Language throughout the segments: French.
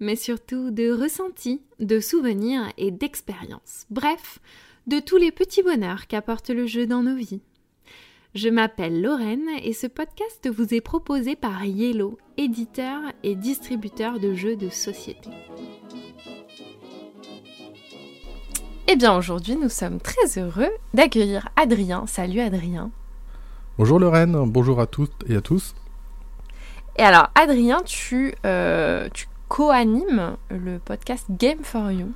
mais surtout de ressentis, de souvenirs et d'expériences. Bref, de tous les petits bonheurs qu'apporte le jeu dans nos vies. Je m'appelle Lorraine et ce podcast vous est proposé par Yellow, éditeur et distributeur de jeux de société. Eh bien aujourd'hui nous sommes très heureux d'accueillir Adrien. Salut Adrien. Bonjour Lorraine, bonjour à toutes et à tous. Et alors Adrien, tu, euh, tu co-animes le podcast Game for You.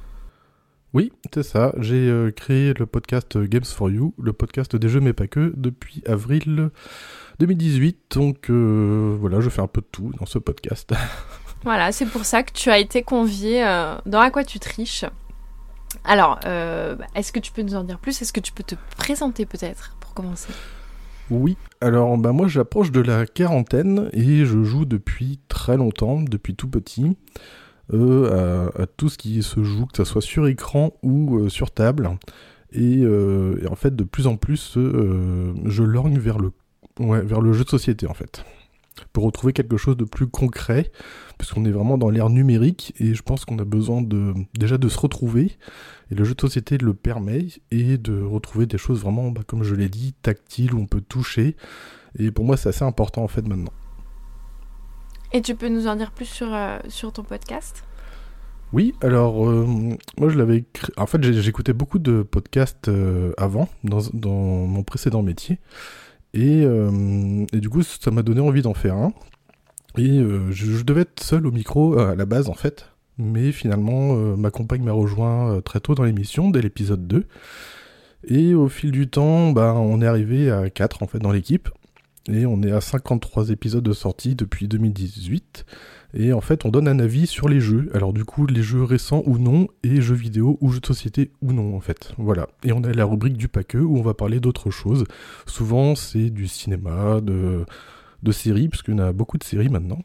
Oui, c'est ça. J'ai euh, créé le podcast Games for You, le podcast des jeux mais pas que, depuis avril 2018. Donc euh, voilà, je fais un peu de tout dans ce podcast. Voilà, c'est pour ça que tu as été convié euh, dans À quoi tu triches. Alors, est-ce que tu peux nous en dire plus? Est-ce que tu peux te présenter peut-être pour commencer? Oui, alors bah, moi j'approche de la quarantaine et je joue depuis très longtemps, depuis tout petit, euh, à, tout ce qui se joue, que ce soit sur écran ou euh, sur table. Et, euh, et en fait, de plus en plus, je lorgne vers le, vers le jeu de société en fait. Pour retrouver quelque chose de plus concret, puisqu'on est vraiment dans l'ère numérique et je pense qu'on a besoin de déjà de se retrouver et le jeu de société le permet et de retrouver des choses vraiment, bah, comme je l'ai dit, tactiles où on peut toucher. Et pour moi, c'est assez important en fait maintenant. Et tu peux nous en dire plus sur, euh, sur ton podcast? Oui, alors euh, moi je l'avais écrit. En fait, j'écoutais beaucoup de podcasts euh, avant, dans, dans mon précédent métier. Et, euh, et du coup, ça m'a donné envie d'en faire un. Et euh, je, devais être seul au micro euh, à la base en fait. Mais finalement, ma compagne m'a rejoint très tôt dans l'émission, dès l'épisode 2. Et au fil du temps, bah, on est arrivé à 4 en fait dans l'équipe. Et on est à 53 épisodes de sortie depuis 2018. Et en fait, on donne un avis sur les jeux. Alors du coup, les jeux récents ou non, et jeux vidéo ou jeux de société ou non, en fait. Voilà. Et on a la rubrique du paqueux où on va parler d'autres choses. Souvent, c'est du cinéma, de, de séries, parce en a beaucoup de séries maintenant.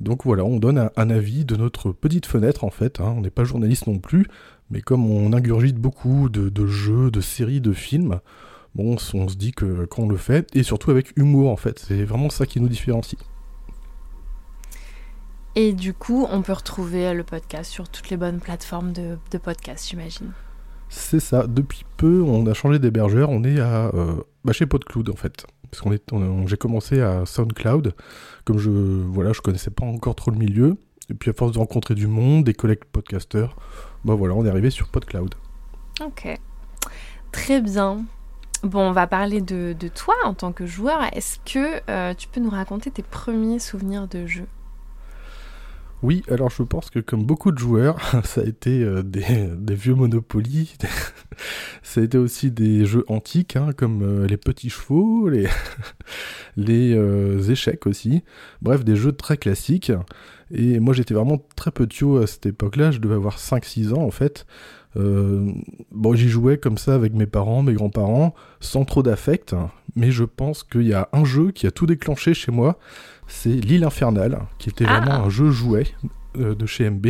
Donc voilà, on donne un, un avis de notre petite fenêtre, en fait. hein. On n'est pas journaliste non plus, mais comme on ingurgite beaucoup de, de jeux, de séries, de films, bon, on se dit que quand on le fait, et surtout avec humour, en fait. C'est vraiment ça qui nous différencie. Et du coup, on peut retrouver le podcast sur toutes les bonnes plateformes de, de podcast, j'imagine. C'est ça. Depuis peu, on a changé d'hébergeur. On est à euh, bah, chez PodCloud en fait. Parce qu'on est, j'ai commencé à SoundCloud. Comme je, voilà, je connaissais pas encore trop le milieu. Et puis à force de rencontrer du monde, des collègues podcasteurs, bah voilà, on est arrivé sur PodCloud. Ok. Très bien. Bon, on va parler de, de toi en tant que joueur. Est-ce que euh, tu peux nous raconter tes premiers souvenirs de jeu? Oui, alors je pense que comme beaucoup de joueurs, ça a été euh, des, vieux Monopoly. ça a été aussi des jeux antiques, hein, comme euh, les petits chevaux, les, les euh, échecs aussi. Bref, des jeux très classiques. Et moi, j'étais vraiment très petit à cette époque-là. Je devais avoir 5-6 ans, en fait. Euh, bon, j'y jouais comme ça avec mes parents, mes grands-parents, sans trop d'affect. Mais je pense qu'il y a un jeu qui a tout déclenché chez moi. C'est L'île infernale, qui était Ah. vraiment un jeu jouet euh, de chez MB.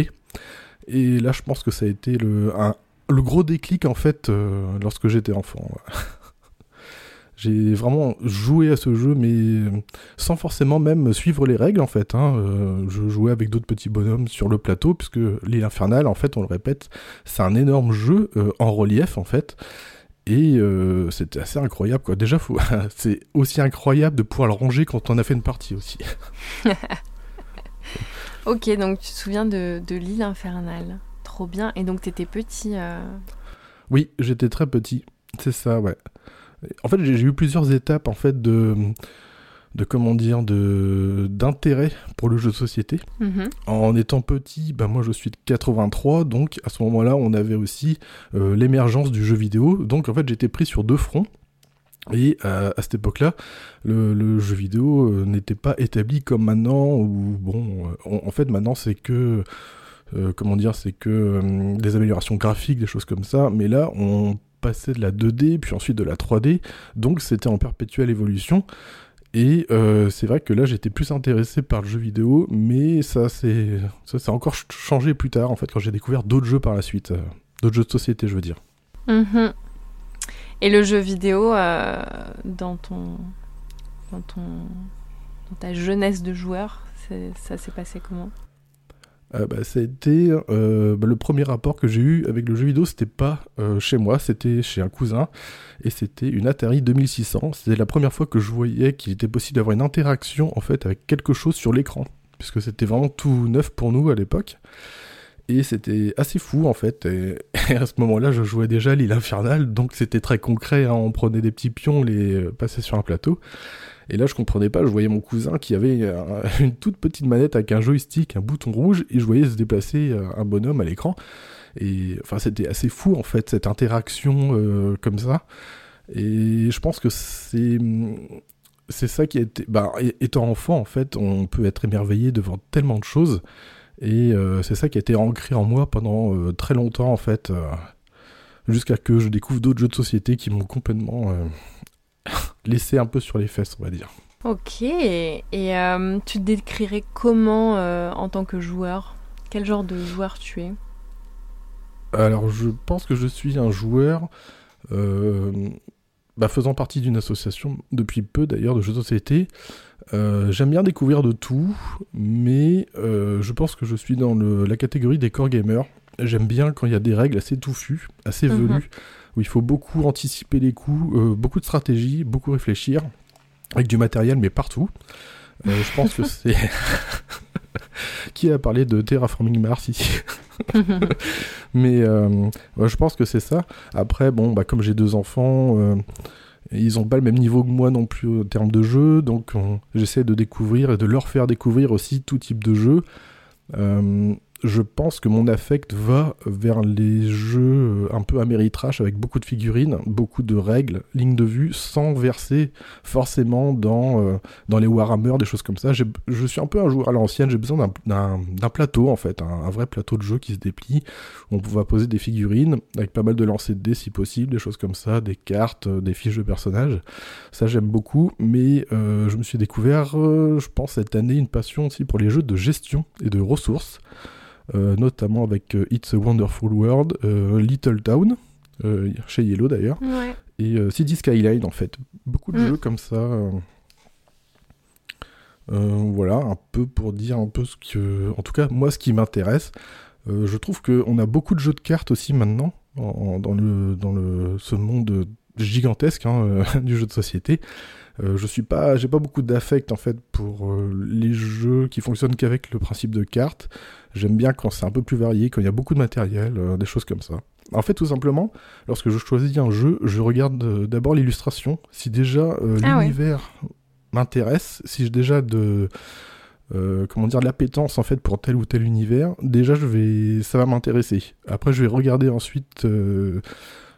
Et là, je pense que ça a été le, un- le gros déclic, en fait, euh, lorsque j'étais enfant. J'ai vraiment joué à ce jeu, mais sans forcément même suivre les règles, en fait. hein. Euh, je jouais avec d'autres petits bonhommes sur le plateau, puisque l'île infernale, en fait, on le répète, c'est un énorme jeu euh, en relief, en fait. Et euh, c'était assez incroyable, quoi. Déjà, faut... c'est aussi incroyable de pouvoir le ranger quand on a fait une partie aussi. Ok, donc tu te souviens de, de l'île infernale. Trop bien. Et donc t'étais petit. Oui, j'étais très petit. C'est ça, ouais. En fait, j'ai eu plusieurs étapes, en fait, de, de comment dire, de d'intérêt pour le jeu de société. mhm. En étant petit, bah moi je suis de 83, donc à ce moment-là, on avait aussi euh, l'émergence du jeu vidéo. Donc en fait, j'étais pris sur deux fronts. Et euh, à cette époque-là, le, le jeu vidéo euh, n'était pas établi comme maintenant, où bon, en- fait maintenant c'est que euh, comment dire, c'est que des améliorations graphiques, des choses comme ça. Mais là, on passait de la 2D, puis ensuite de la 3D. Donc c'était en perpétuelle évolution. Et euh, c'est vrai que là, j'étais plus intéressé par le jeu vidéo, mais ça, c'est encore ch- changé plus tard, en fait, quand j'ai découvert d'autres jeux par la suite. euh, d'autres jeux de société, je veux dire. Mhm. Et le jeu vidéo, euh, dans, ton, dans, ton, dans ta jeunesse de joueur, ça s'est passé comment? Euh, bah, ça a bah, le premier rapport que j'ai eu avec le jeu vidéo, c'était pas euh, chez moi, c'était chez un cousin, et c'était une Atari 2600. C'était la première fois que je voyais qu'il était possible d'avoir une interaction en fait avec quelque chose sur l'écran, puisque c'était vraiment tout neuf pour nous à l'époque. Et c'était assez fou en fait. Et, à ce moment-là, je jouais déjà l'île infernale, donc c'était très concret. hein. On prenait des petits pions, on les euh, passait sur un plateau. Et là, je comprenais pas. Je voyais mon cousin qui avait euh, une toute petite manette avec un joystick, un bouton rouge, et je voyais se déplacer euh, un bonhomme à l'écran. Et enfin, c'était assez fou en fait cette interaction euh, comme ça. Et je pense que c'est c'est ça qui a été. Bah, étant enfant, en fait, on peut être émerveillé devant tellement de choses. Et c'est ça qui a été ancré en moi pendant très longtemps, en fait, jusqu'à que je découvre d'autres jeux de société qui m'ont complètement laissé un peu sur les fesses, on va dire. Ok, et euh, tu te décrirais comment euh, en tant que joueur? Quel genre de joueur tu es? Alors, je pense que je suis un joueur euh, bah, faisant partie d'une association depuis peu d'ailleurs de jeux de société. J'aime bien découvrir de tout, mais je pense que je suis dans le- la catégorie des core gamers. J'aime bien quand il y a des règles assez touffues, assez Mhm. velues, où il faut beaucoup anticiper les coups, euh, beaucoup de stratégie, beaucoup réfléchir, avec du matériel, mais partout. Euh, je pense que c'est. Qui a parlé de Terraforming Mars ici Mais euh, ouais, je pense que c'est ça. Après, bon, bah, comme j'ai deux enfants, ils ont pas le même niveau que moi non plus en termes de jeu, donc on- j'essaie de découvrir et de leur faire découvrir aussi tout type de jeu. Euh, je pense que mon affect va vers les jeux euh, un peu Ameritrash avec beaucoup de figurines, beaucoup de règles, lignes de vue, sans verser forcément dans, euh, les Warhammer, des choses comme ça. Je suis un peu un joueur à l'ancienne, j'ai besoin d'un- plateau en fait, un, vrai plateau de jeu qui se déplie. On va poser des figurines avec pas mal de lancers de dés si possible, des choses comme ça, des cartes, euh, des fiches de personnages. Ça j'aime beaucoup, mais je me suis découvert, je pense cette année, une passion aussi pour les jeux de gestion et de ressources, notamment avec euh, It's a Wonderful World, euh, Little Town, euh, chez Yellow d'ailleurs, Ouais. et euh, City Skyline en fait. Beaucoup de Mm. jeux comme ça. euh. Euh, voilà, un peu pour dire un peu ce que. En tout cas, moi, ce qui m'intéresse. Euh, je trouve qu'on a beaucoup de jeux de cartes aussi maintenant, en- en- dans, le, dans le, ce monde gigantesque hein, euh, du jeu de société. Euh, je suis pas, j'ai pas beaucoup d'affect en fait pour euh, les jeux qui fonctionnent qu'avec le principe de cartes. J'aime bien quand c'est un peu plus varié, quand il y a beaucoup de matériel, euh, des choses comme ça. En fait, tout simplement, lorsque je choisis un jeu, je regarde d'abord l'illustration. Si déjà Ah ouais. l'univers m'intéresse, si j'ai déjà de euh, comment dire de l'appétence en fait pour tel ou tel univers, déjà je vais, ça va m'intéresser. Après, je vais regarder ensuite euh,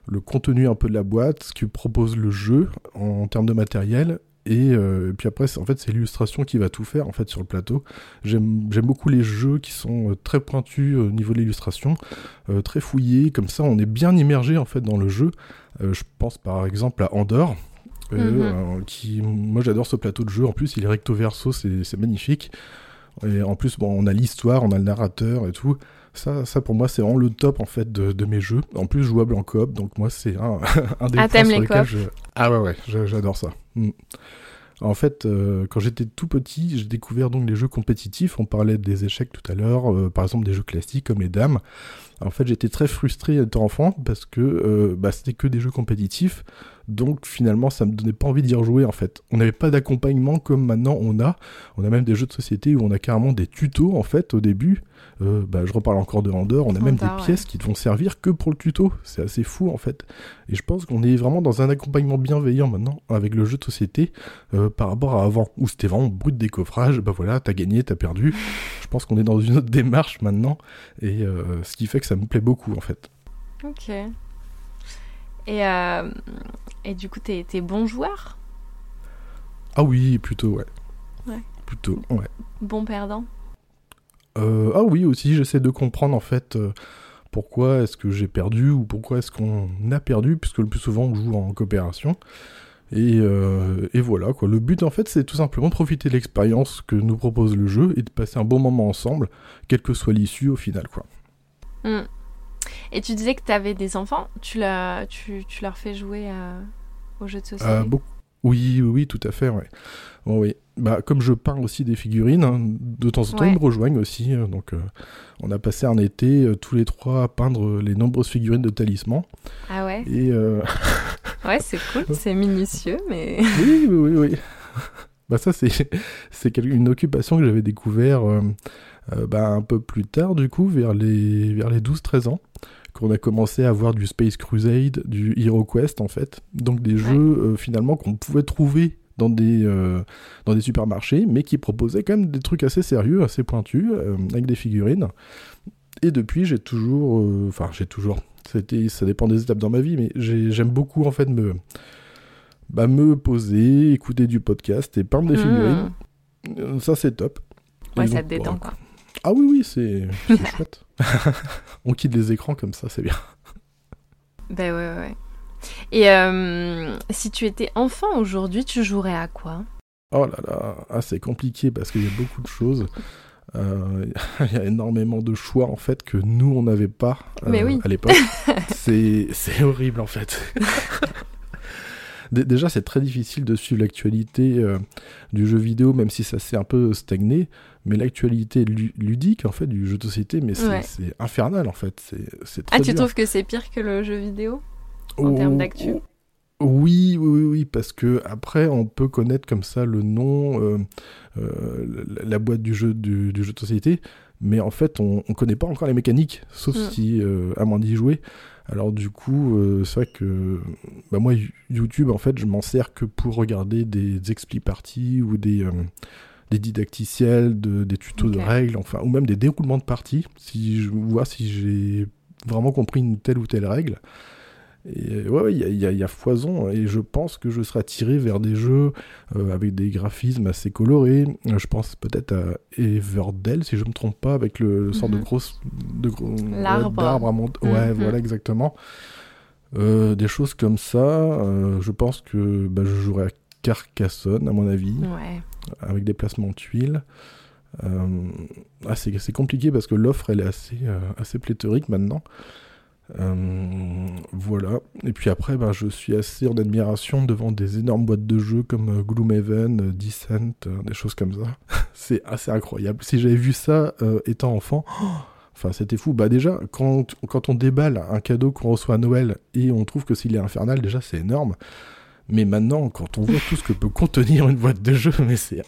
le contenu un peu de la boîte, ce que propose le jeu en, en termes de matériel. Et, euh, et puis après, c'est- en fait, c'est l'illustration qui va tout faire en fait sur le plateau. J'aime beaucoup les jeux qui sont euh, très pointus au niveau de l'illustration, euh, très fouillés. Comme ça, on est bien immergé en fait dans le jeu. Euh, je pense par exemple à Andorre. euh, Mhm. euh, qui, moi j'adore ce plateau de jeu. En plus, il est recto verso, c'est c'est magnifique. Et en plus, bon, on a l'histoire, on a le narrateur et tout. Ça, ça pour moi, c'est vraiment le top en fait de, de mes jeux. En plus, jouable en coop, donc moi, c'est un, un des Ah, points sur les lesquels je... Ah ouais, ouais, j'a- j'adore ça. Mm. En fait, euh, quand j'étais tout petit, j'ai découvert donc les jeux compétitifs. On parlait des échecs tout à l'heure, euh, par exemple des jeux classiques comme les dames. En fait, j'étais très frustré étant enfant parce que euh, bah, c'était que des jeux compétitifs. Donc finalement, ça me donnait pas envie d'y rejouer en fait. On n'avait pas d'accompagnement comme maintenant on a. On a même des jeux de société où on a carrément des tutos en fait au début. Euh, bah, je reparle encore de Andorre. On a même des ouais. pièces qui te vont servir que pour le tuto. C'est assez fou en fait. Et je pense qu'on est vraiment dans un accompagnement bienveillant maintenant avec le jeu de société euh, par rapport à avant où c'était vraiment brut décoffrage. Bah voilà, t'as gagné, t'as perdu. Je pense qu'on est dans une autre démarche maintenant et euh, ce qui fait que ça me plaît beaucoup en fait. Ok. Et, et du coup, t'es t'es bon joueur? Ah oui, plutôt ouais. Ouais. Plutôt ouais. Bon perdant? Euh, ah oui, aussi, j'essaie de comprendre en fait euh, pourquoi est-ce que j'ai perdu ou pourquoi est-ce qu'on a perdu, puisque le plus souvent on joue en coopération. Et, euh, et voilà, quoi. Le but en fait, c'est tout simplement de profiter de l'expérience que nous propose le jeu et de passer un bon moment ensemble, quelle que soit l'issue au final, quoi. Hmm. Et tu disais que tu avais des enfants, tu, leur- tu, tu leur fais jouer aux jeux de société? Beaucoup- Oui, oui, oui, tout à fait, ouais. Bon, oui. Bah, comme je peins aussi des figurines, hein, de temps en temps, Ouais. ils me rejoignent aussi. euh, donc, euh, on a passé un été euh, tous les trois à peindre les nombreuses figurines de talisman. Ah ouais Et euh, Ouais, c'est cool, c'est minutieux, mais... oui, oui, oui, oui. bah, ça, c'est, une occupation que j'avais découvert bah, un peu plus tard, du coup, vers les, vers les 12-13 ans. Qu'on a commencé à voir du Space Crusade, du Hero Quest, en fait. Donc, des jeux, finalement, qu'on pouvait trouver dans des, euh, dans des supermarchés, mais qui proposaient quand même des trucs assez sérieux, assez pointus, euh, avec des figurines. Et depuis, j'ai toujours. euh, Enfin, j'ai toujours. C'était, ça dépend des étapes dans ma vie, mais j'ai- j'aime beaucoup, en fait, me, bah, me poser, écouter du podcast et peindre des Hmm. figurines. Ça, c'est top. Ouais, Et ça donc, te détend, quoi. Ah oui, oui, c'est c'est chouette. On quitte les écrans comme ça, c'est bien. Ben ouais, ouais, ouais. Et euh, si tu étais enfant aujourd'hui, tu jouerais à quoi? Oh là là, ah, c'est compliqué parce qu'il y a beaucoup de choses. Euh, Il y a énormément de choix en fait que nous on n'avait pas euh, Mais oui. à l'époque. c'est horrible en fait. Dé- Déjà, c'est très difficile de suivre l'actualité euh, du jeu vidéo, même si ça s'est un peu stagné. Mais l'actualité lu- ludique, en fait, du jeu de société, mais c'est Ouais. infernal, en fait. C'est Ah, tu dur. trouves que c'est pire que le jeu vidéo? En termes d'actu Oui, oui, oui, oui, parce que après, on peut connaître comme ça le nom, euh, euh, la, boîte du jeu, du, du jeu de société, mais en fait, on ne connaît pas encore les mécaniques, sauf Mm. si euh, Amanda y jouait. Alors du coup, euh, c'est vrai que bah, moi, YouTube, en fait, je m'en sers que pour regarder des expli parties ou des, des didacticiels, de- des tutos de règles, enfin, ou même des déroulements de parties, si je vois si j'ai vraiment compris une telle ou telle règle. Et euh, ouais, ouais, il y, a- y y foison, et je pense que je serai attiré vers des jeux euh, avec des graphismes assez colorés. Euh, Je pense peut-être à Everdell, si je me trompe pas, avec le, le sort de Mhm. grosse de gros ouais, L'arbre. d'arbre à mont- Ouais, voilà exactement. Euh, des choses comme ça. euh, je pense que bah, je jouerai à Carcassonne, à mon avis, Ouais. avec des placements de tuiles. Ah, c'est compliqué parce que l'offre elle est assez, assez pléthorique maintenant. Euh, voilà. Et puis après, ben, je suis assez en admiration devant des énormes boîtes de jeux comme euh, Gloomhaven, euh, Descent, des choses comme ça. c'est assez incroyable. Si j'avais vu ça étant enfant, enfin c'était fou. Bah déjà, quand, quand on déballe un cadeau qu'on reçoit à Noël et on trouve que s'il est infernal, déjà c'est énorme. Mais maintenant, quand on voit tout ce que peut contenir une boîte de jeux, mais c'est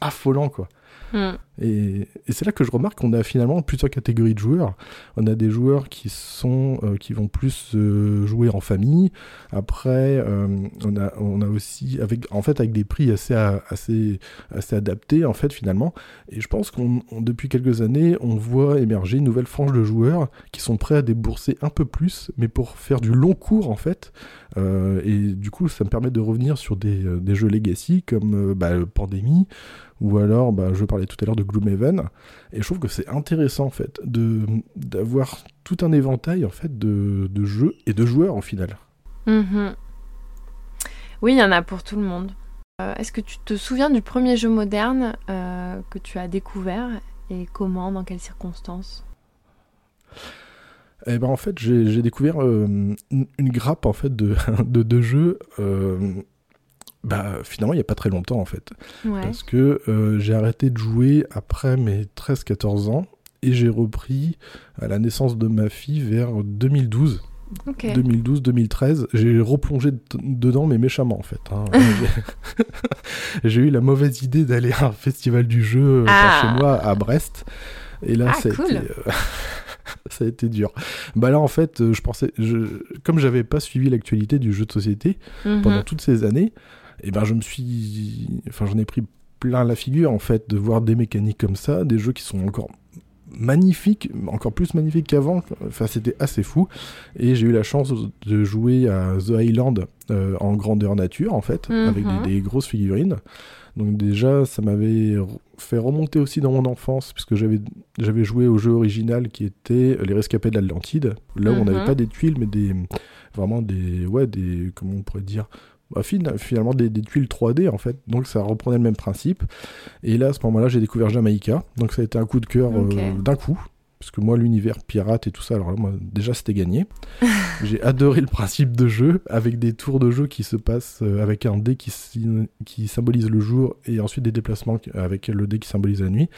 affolant quoi. Hmm. Et, c'est là que je remarque qu'on a finalement plusieurs catégories de joueurs. On a des joueurs qui sont euh, qui vont plus euh, jouer en famille. Après, euh, on a on a aussi avec en fait avec des prix assez assez assez adaptés en fait finalement. Et je pense qu'on on- depuis quelques années, on voit émerger une nouvelle frange de joueurs qui sont prêts à débourser un peu plus, mais pour faire du long cours en fait. Et du coup, ça me permet de revenir sur des, des jeux legacy comme bah, Pandémie ou alors bah, je parlais tout à l'heure de Gloomhaven et je trouve que c'est intéressant en fait de d'avoir tout un éventail en fait de, de jeux et de joueurs au final. Mhm. Oui, il y en a pour tout le monde. Euh, Est-ce que tu te souviens du premier jeu moderne euh, que tu as découvert et comment, dans quelles circonstances? Et ben en fait j'ai j'ai découvert euh, une, une grappe en fait de de, de jeux euh, bah finalement il y a pas très longtemps en fait Ouais. parce que euh, j'ai arrêté de jouer après mes 13-14 ans et j'ai repris à la naissance de ma fille vers 2012. Ok. 2012-2013, j'ai replongé dedans, mais méchamment en fait. hein. J'ai- eu la mauvaise idée d'aller à un festival du jeu euh, Ah. chez moi à Brest. Et là, Ah, ça, a cool. été, euh, ça a été dur. Bah là, en fait, je pensais, je... comme j'avais pas suivi l'actualité du jeu de société Mhm. pendant toutes ces années, et ben je me suis, enfin, j'en ai pris plein la figure en fait de voir des mécaniques comme ça, des jeux qui sont encore magnifique, encore plus magnifique qu'avant. Enfin, c'était assez fou. Et j'ai eu la chance de jouer à The Island euh, en grandeur nature, en fait, avec Mhm. des, des grosses figurines. Donc déjà, ça m'avait fait remonter aussi dans mon enfance, puisque j'avais j'avais joué au jeu original qui était Les Rescapés de l'Atlantide, là où on n'avait pas des tuiles, mais des vraiment des ouais des comment on pourrait dire bah, fin- finalement des, des tuiles 3D en fait. Donc ça reprenait le même principe. Et là, à ce moment-là, j'ai découvert Jamaïca. Donc ça a été un coup de cœur euh, d'un coup. Parce que moi, l'univers pirate et tout ça, alors là, moi, déjà, c'était gagné. j'ai adoré le principe de jeu, avec des tours de jeu qui se passent euh, avec un dé qui, qui symbolise le jour, et ensuite des déplacements avec le dé qui symbolise la nuit.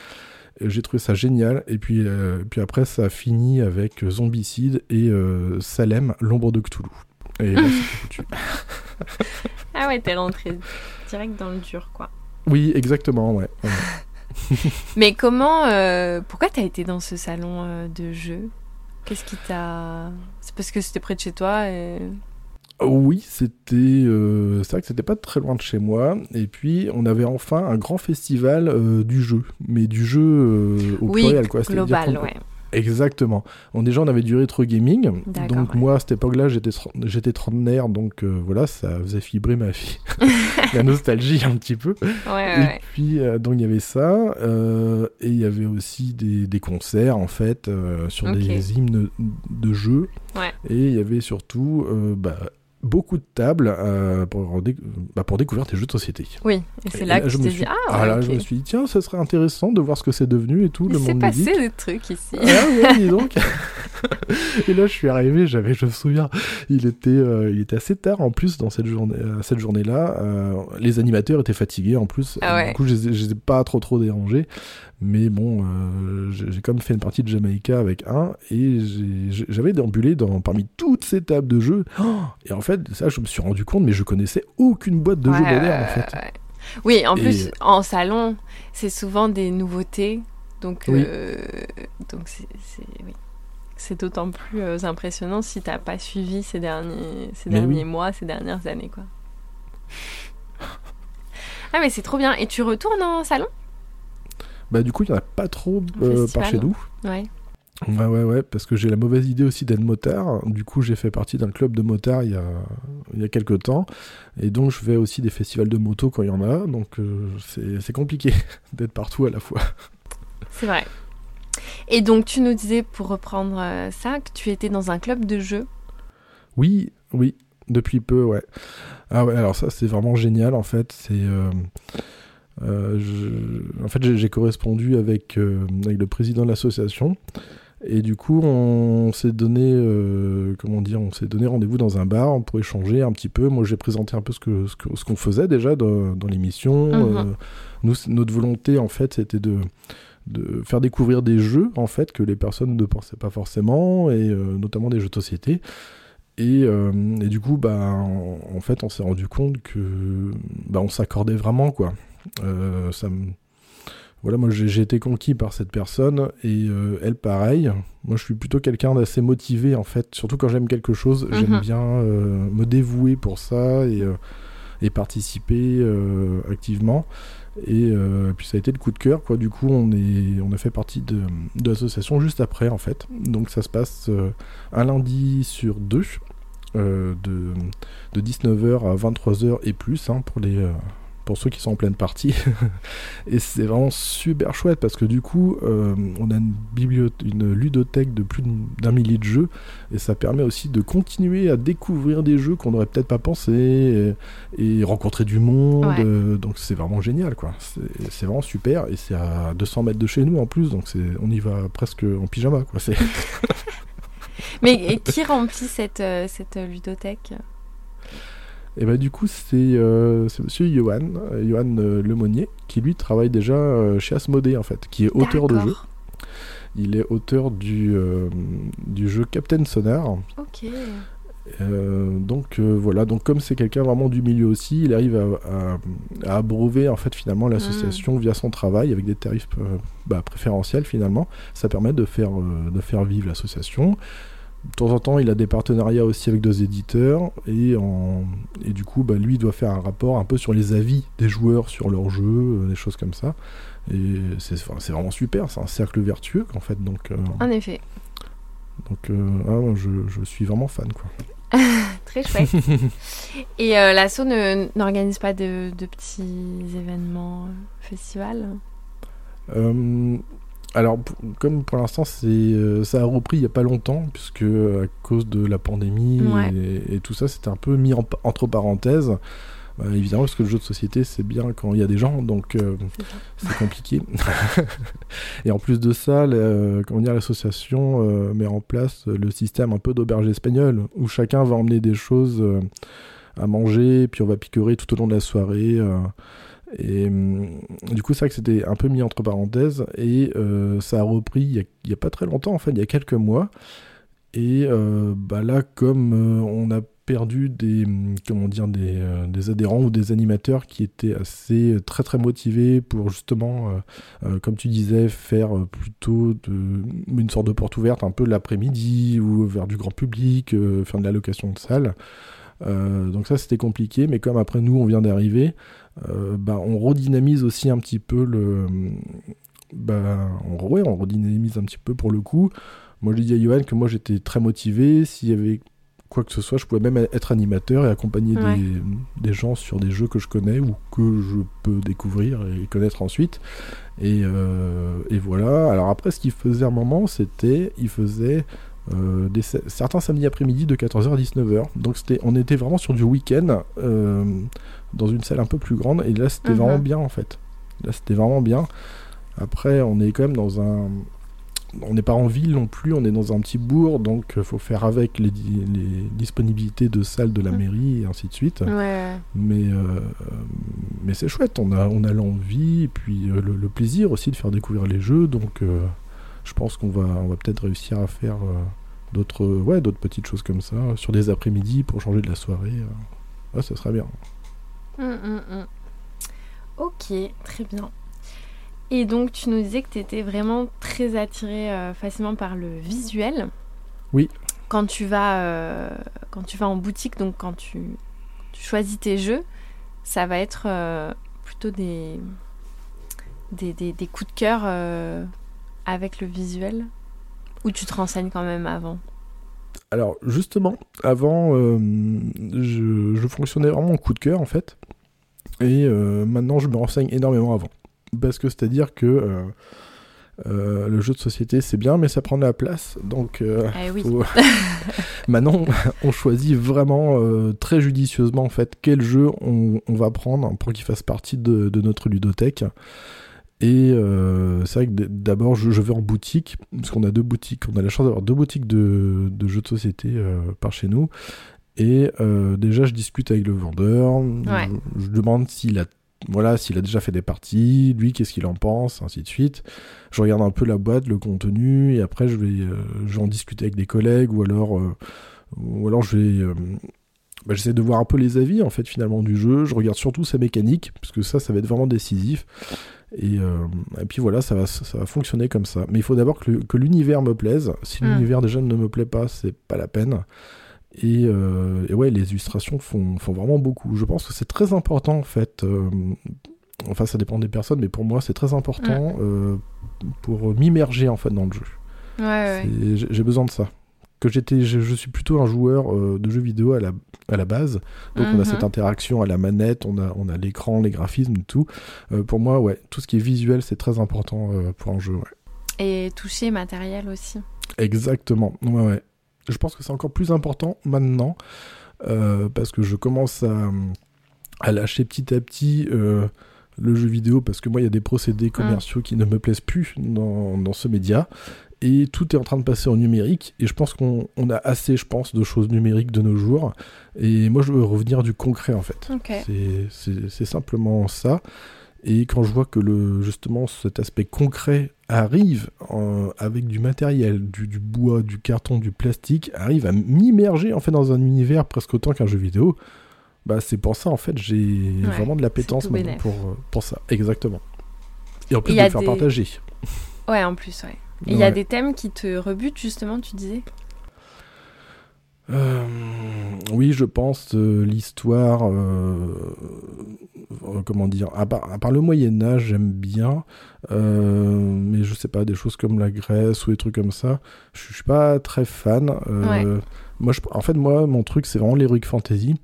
Euh, J'ai trouvé ça génial. Et puis, euh, puis après, ça a fini avec Zombicide et Salem, l'ombre de Cthulhu. Et là, c'était foutu. Ah ouais, t'es rentré direct dans le dur, quoi. Oui, exactement, ouais. ouais. Mais comment, euh, pourquoi t'as été dans ce salon euh, de jeu? Qu'est-ce qui t'a... C'est parce que c'était près de chez toi et... Oui, c'était. euh, c'est vrai que c'était pas très loin de chez moi. Et puis, on avait enfin un grand festival euh, du jeu. Mais du jeu euh, au Oui, pluriel, quoi. Global, ouais. Exactement. On, déjà, on avait du rétro gaming. Donc, ouais. moi, à cette époque-là, j'étais tren- j'étais trentenaire. Donc, euh, voilà, ça faisait vibrer ma vie. La nostalgie, un petit peu. Ouais, Et ouais, ouais. puis, euh, donc, il y avait ça. euh, et il y avait aussi des, des concerts, en fait, sur des hymnes de jeux. Ouais. Et il y avait surtout bah, beaucoup de tables euh, pour, bah, pour découvrir tes jeux de société. Oui, et c'est là que je me suis- dit, ah ouais, là, ok. je me suis dit, tiens, ça serait intéressant de voir ce que c'est devenu et tout, le Il s'est monde passé des trucs ici. Ah ouais, dis donc. et là, je suis arrivé, j'avais, je me souviens, il était, euh, il était assez tard en plus dans cette journée, euh, cette journée-là. Euh, les animateurs étaient fatigués en plus. Ah ouais. Du coup, je les ai- je les ai pas trop trop dérangés. Mais bon, euh, j'ai quand même fait une partie de Jamaïca avec un et j'avais déambulé dans, parmi toutes ces tables de jeux. Oh et en fait, ça, je me suis rendu compte, mais je connaissais aucune boîte de Ouais, jeux moderne en fait. ouais. Oui, en Et- plus, en salon, c'est souvent des nouveautés. Donc, Oui. donc c'est, c'est- oui. C'est d'autant plus euh, impressionnant si t'as pas suivi ces derniers, ces Mais derniers oui. mois, ces dernières années, quoi. Ah mais c'est trop bien. Et tu retournes en salon? Bah, du coup, il n'y en a pas trop euh, par chez nous. Ouais. Ouais, ouais, ouais, parce que j'ai la mauvaise idée aussi d'être motard. Du coup, j'ai fait partie d'un club de motards il y a, il y a quelques temps. Et donc, je vais aussi des festivals de moto quand il y en a. Donc, euh, c'est compliqué d'être partout à la fois. C'est vrai. Et donc tu nous disais, pour reprendre euh, ça, que tu étais dans un club de jeux. Oui, oui, depuis peu, ouais. Ah ouais, alors ça, c'est vraiment génial, en fait. C'est... euh, euh, je- En fait, j'ai- correspondu avec, euh, avec le président de l'association. Et du coup, on s'est donné, euh, comment dire, on s'est donné rendez-vous dans un bar pour échanger un petit peu. Moi, j'ai présenté un peu ce que ce qu'on faisait déjà dans, dans l'émission. Euh, nous, c- notre volonté, en fait, c'était de de faire découvrir des jeux en fait que les personnes ne pensaient pas forcément et euh, notamment des jeux de société. Et, euh, et du coup bah en, en fait on s'est rendu compte que bah, on s'accordait vraiment quoi. Euh, ça me- voilà moi j'ai été conquis par cette personne et elle pareil. Moi je suis plutôt quelqu'un d'assez motivé en fait. Surtout quand j'aime quelque chose Mhm. j'aime bien me dévouer pour ça et, et participer activement et euh, puis ça a été le coup de cœur quoi. Du coup on est on a fait partie de, l'association juste après en fait. Donc ça se passe euh, un lundi sur deux euh, de, de 19h à 23h et plus hein, pour les pour ceux qui sont en pleine partie. Et c'est vraiment super chouette parce que du coup euh, on a une une ludothèque de plus d'un millier de jeux et ça permet aussi de continuer à découvrir des jeux qu'on n'aurait peut-être pas pensé et, et rencontrer du monde. Ouais. euh, donc c'est vraiment génial quoi. C'est vraiment super et c'est à 200 mètres de chez nous en plus donc on y va presque en pyjama quoi. Mais qui remplit cette, euh, cette ludothèque? Et bah du coup c'est euh, Monsieur Johan, euh, Johan euh, Lemonnier, qui lui travaille déjà euh, chez Asmodée en fait, qui est auteur de jeu. Il est auteur du, du jeu Captain Sonar. Ok. Donc voilà, donc comme c'est quelqu'un vraiment du milieu aussi, il arrive à, à- à abreuver en fait finalement l'association via son travail avec des tarifs bah, préférentiels finalement. Ça permet de faire, de faire vivre l'association. De temps en temps, il a des partenariats aussi avec d'autres éditeurs et, en... et du coup, bah, lui il doit faire un rapport un peu sur les avis des joueurs sur leur jeu, euh, des choses comme ça. Et c'est enfin, vraiment super, c'est un cercle vertueux en fait. Donc, euh, En effet. donc euh, ah, je, je suis vraiment fan quoi. Très chouette. Et l'asso ne- n'organise pas de, de petits événements, festivals? Alors, comme pour l'instant, c'est euh, ça a repris il y a pas longtemps, puisque à cause de la pandémie Ouais. et, et tout ça, c'était un peu mis en- entre parenthèses. Euh, évidemment, parce que le jeu de société, c'est bien quand il y a des gens, donc euh, C'est compliqué. et en plus de ça, le- euh, comment dire, l'association euh, met en place le système un peu d'auberge espagnole, où chacun va emmener des choses euh, à manger, puis on va picorer tout au long de la soirée. Et hum, du coup, c'est vrai que c'était un peu mis entre parenthèses, et euh, ça a repris il y a, a pas très longtemps, en fait, il y a quelques mois. Et euh, bah là, comme euh, on a perdu des, hum, comment dire, des, des adhérents ou des animateurs qui étaient assez très très motivés pour justement, comme tu disais, faire plutôt une sorte de porte ouverte un peu l'après-midi ou vers du grand public, faire de la location de salle. Euh, donc ça c'était compliqué, mais comme après nous on vient d'arriver, bah, on redynamise aussi un petit peu le. Bah, on, ouais, on redynamise un petit peu pour le coup. Moi je dis à Johan que moi j'étais très motivé. S'il y avait quoi que ce soit, je pouvais même être animateur et accompagner Ouais. des, des gens sur des jeux que je connais ou que je peux découvrir et connaître ensuite. Et, euh, et voilà. Alors après, ce qu'il faisait à un moment, c'était. Il faisait. Euh, des, certains samedis après-midi de 14h à 19h. Donc c'était, on était vraiment sur du week-end euh, dans une salle un peu plus grande et là c'était Mhm. vraiment bien en fait. Là c'était vraiment bien. Après on est quand même dans un, on n'est pas en ville non plus, on est dans un petit bourg donc il faut faire avec les, di- les disponibilités de salles de la Mhm. mairie et ainsi de suite. Ouais. Mais, euh, mais c'est chouette, on a, on a l'envie et puis euh, le, le plaisir aussi de faire découvrir les jeux. Donc euh, je pense qu'on va, on va peut-être réussir à faire euh, d'autres ouais, d'autres petites choses comme ça sur des après-midi pour changer de la soirée. euh. Ouais, ça serait bien. Hum, hum, hum. Ok, très bien. Et donc, tu nous disais que tu étais vraiment très attiré euh, facilement par le visuel. Oui. Quand tu vas, euh, quand tu vas en boutique, donc quand tu, tu choisis tes jeux, ça va être euh, plutôt des, des, des- des coups de cœur euh, avec le visuel Ou tu te renseignes quand même avant? Alors justement, avant, euh, je, je fonctionnais vraiment en coup de cœur en fait. Et euh, maintenant, je me renseigne énormément avant. Parce que c'est-à-dire que euh, le jeu de société, c'est bien, mais ça prend de la place. Donc Eh oui. faut- maintenant, on choisit vraiment très judicieusement en fait quel jeu on, on va prendre pour qu'il fasse partie de, de notre ludothèque. Et euh, c'est vrai que d'abord, je, je vais en boutique, parce qu'on a deux boutiques, on a la chance d'avoir deux boutiques de, de jeux de société euh, par chez nous. Et euh, déjà, je discute avec le vendeur, Ouais. je, je demande s'il a, voilà, s'il a déjà fait des parties, lui, qu'est-ce qu'il en pense, ainsi de suite. Je regarde un peu la boîte, le contenu, et après, je vais, je vais en discuter avec des collègues, ou alors, ou alors je vais. Bah, J'essaie de voir un peu les avis en fait finalement du jeu. Je regarde surtout sa mécanique parce que ça, ça va être vraiment décisif. Et, euh, et puis voilà, ça va, ça va fonctionner comme ça. Mais il faut d'abord que l'univers me plaise. Si Mm. l'univers déjà ne me plaît pas, c'est pas la peine. Et, euh, et ouais, les illustrations font, font vraiment beaucoup. Je pense que c'est très important en fait. euh, enfin, ça dépend des personnes, mais pour moi, c'est très important euh, pour m'immerger en fait dans le jeu. Ouais, j'ai besoin de ça. Que j'étais, je, je suis plutôt un joueur euh, de jeux vidéo à la, à la base. Donc on Mhm. a cette interaction à la manette, on a, on a l'écran, les graphismes, tout. Euh, pour moi, ouais, tout ce qui est visuel, c'est très important euh, pour un jeu. ouais. Et toucher matériel aussi. Exactement. Ouais, ouais. Je pense que c'est encore plus important maintenant parce que je commence à, à lâcher petit à petit le jeu vidéo parce que moi, il y a des procédés commerciaux qui ne me plaisent plus dans, dans ce média. Et tout est en train de passer en numérique. Et je pense qu'on on a assez, je pense, de choses numériques de nos jours. Et moi, je veux revenir du concret, en fait. Ok. C'est- simplement ça. Et quand je vois que le, justement cet aspect concret arrive en- avec du matériel, du, du bois, du carton, du plastique, arrive à m'immerger en fait dans un univers presque autant qu'un jeu vidéo, bah c'est pour ça en fait j'ai Ouais, vraiment de l'appétence pour, euh, pour ça. Exactement. Et en plus de le faire des- partager. Ouais, en plus, ouais. Il y a des thèmes qui te rebutent, justement, tu disais? Euh, oui, je pense euh, l'histoire. euh, euh, comment dire à part, à part le Moyen Âge, j'aime bien, mais je sais pas des choses comme la Grèce ou des trucs comme ça. Je suis pas très fan. Moi, je, en fait, moi, mon truc, c'est vraiment l'heroic fantasy.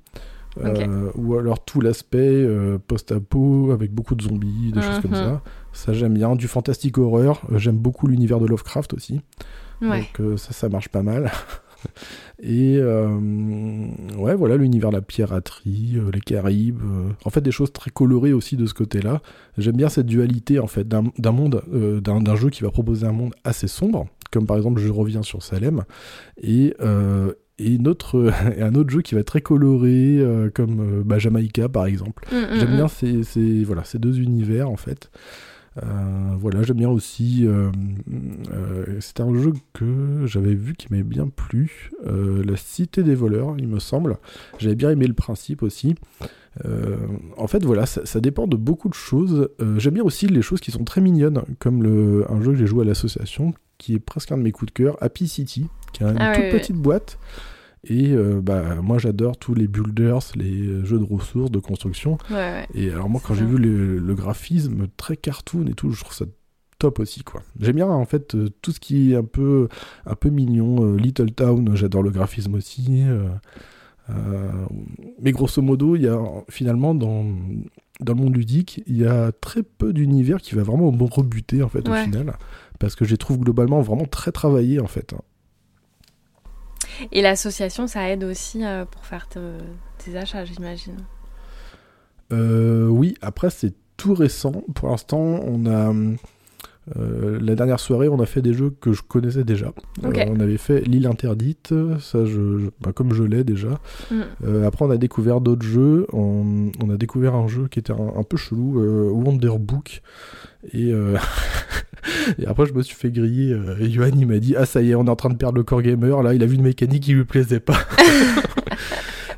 ou alors tout l'aspect post-apo avec beaucoup de zombies, des choses comme Mhm. ça. Ça, j'aime bien. Du fantastique horreur. Euh, J'aime beaucoup l'univers de Lovecraft aussi. Ouais. Donc euh, ça, ça marche pas mal. Et euh, ouais, voilà, l'univers de la piraterie, euh, les Caraïbes, euh, en fait des choses très colorées aussi de ce côté-là. J'aime bien cette dualité en fait d'un monde, d'un jeu qui va proposer un monde assez sombre, comme par exemple je reviens sur Salem, et, euh, et, une autre- et un autre jeu qui va être très coloré, comme bah, Jamaïca par exemple. Mm, mm, J'aime mm. bien ces, ces- voilà, ces deux univers en fait. Euh, voilà, j'aime bien aussi. euh, euh, C'était un jeu que j'avais vu qui m'avait bien plu. La Cité des voleurs, il me semble. J'avais bien aimé le principe aussi. En fait, voilà, ça, ça dépend de beaucoup de choses. J'aime bien aussi les choses qui sont très mignonnes, comme le, un jeu que j'ai joué à l'association, qui est presque un de mes coups de cœur, Happy City, qui a une Ah toute oui, oui. petite boîte. Et euh, bah, moi, j'adore tous les builders, les euh, jeux de ressources, de construction. Ouais, ouais. Et alors moi quand j'ai vu le, le graphisme très cartoon et tout, je trouve ça top aussi quoi. J'aime bien en fait euh, tout ce qui est un peu un peu mignon, Little Town, j'adore le graphisme aussi. euh, mais grosso modo, il y a finalement dans dans le monde ludique, il y a très peu d'univers qui va vraiment me rebuter en fait Ouais. au final, parce que je les trouve globalement vraiment très travaillés en fait. Et l'association, ça aide aussi euh, pour faire te- tes achats, j'imagine. Euh, oui, après c'est tout récent. Pour l'instant, on a euh, la dernière soirée, on a fait des jeux que je connaissais déjà. Euh, on avait fait l'île interdite, ça, je, je- bah, comme je l'ai déjà. Mm. Euh, après, on a découvert d'autres jeux. On, on a découvert un jeu qui était un, un peu chelou, Wonderbook. Et, et après, je me suis fait griller. Euh, et Johan, il m'a dit Ah, ça y est, on est en train de perdre le core gamer. Là, il a vu une mécanique qui lui plaisait pas.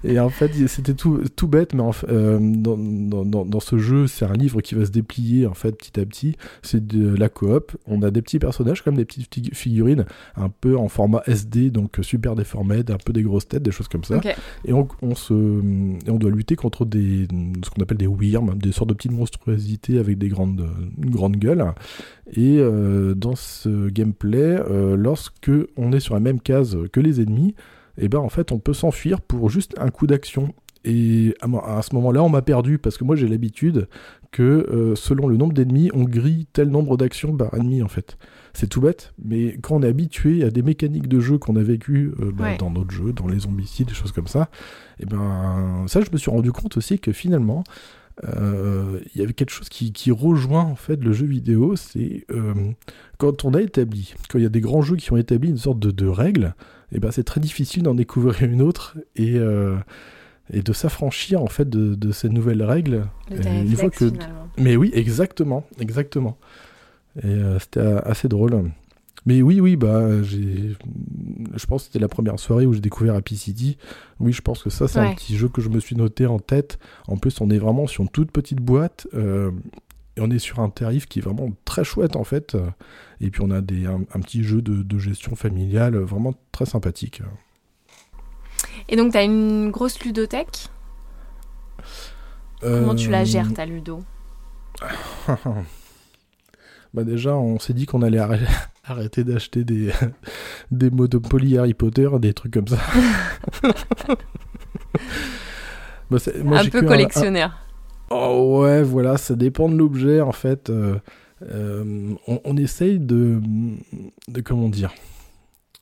Et en fait, c'était tout, tout bête, mais en euh, dans, dans, dans, dans ce jeu, c'est un livre qui va se déplier en fait petit à petit. C'est de la coop. On a des petits personnages, comme des petites fig- figurines, un peu en format SD, donc super déformés, un peu des grosses têtes, des choses comme ça. Et on, on se, et on doit lutter contre des, ce qu'on appelle des wyrms, des sortes de petites monstruosités avec des grandes, une grande gueule. Et euh, dans ce gameplay, euh, lorsque on est sur la même case que les ennemis, et ben en fait on peut s'enfuir pour juste un coup d'action. Et à, ce moment-là, on m'a perdu parce que moi j'ai l'habitude que euh, selon le nombre d'ennemis, on grille tel nombre d'actions par ennemi en fait. C'est tout bête, mais quand on est habitué à des mécaniques de jeu qu'on a vécues euh, bah, Ouais. dans d'autres jeux, dans les zombicides, des choses comme ça, et ben ça je me suis rendu compte aussi que finalement euh, il y avait quelque chose qui, qui rejoint en fait le jeu vidéo, c'est euh, quand on a établi, quand il y a des grands jeux qui ont établi une sorte de, de règle, et ben c'est très difficile d'en découvrir une autre et euh, et de s'affranchir en fait de, de ces nouvelles règles. Une fois que- finalement. Mais oui, exactement, exactement. Et euh, c'était assez drôle. Mais oui, oui, bah, j'ai, je pense que c'était la première soirée où j'ai découvert Happy City. Oui, je pense que ça, c'est un petit jeu que je me suis noté en tête. En plus, on est vraiment sur une toute petite boîte. euh, et on est sur un tarif qui est vraiment très chouette, en fait. Et puis, on a des, un, un petit jeu de, de gestion familiale vraiment très sympathique. Et donc, tu as une grosse ludothèque? Comment tu la Euh, gères, ta ludo? Bah déjà, on s'est dit qu'on allait arrêter, d'acheter des, des Monopoly Harry Potter, des trucs comme ça. Bah, moi, Un peu collectionneur. Oh ouais, voilà, ça dépend de l'objet en fait. Euh, euh, on, on essaye de, de comment dire,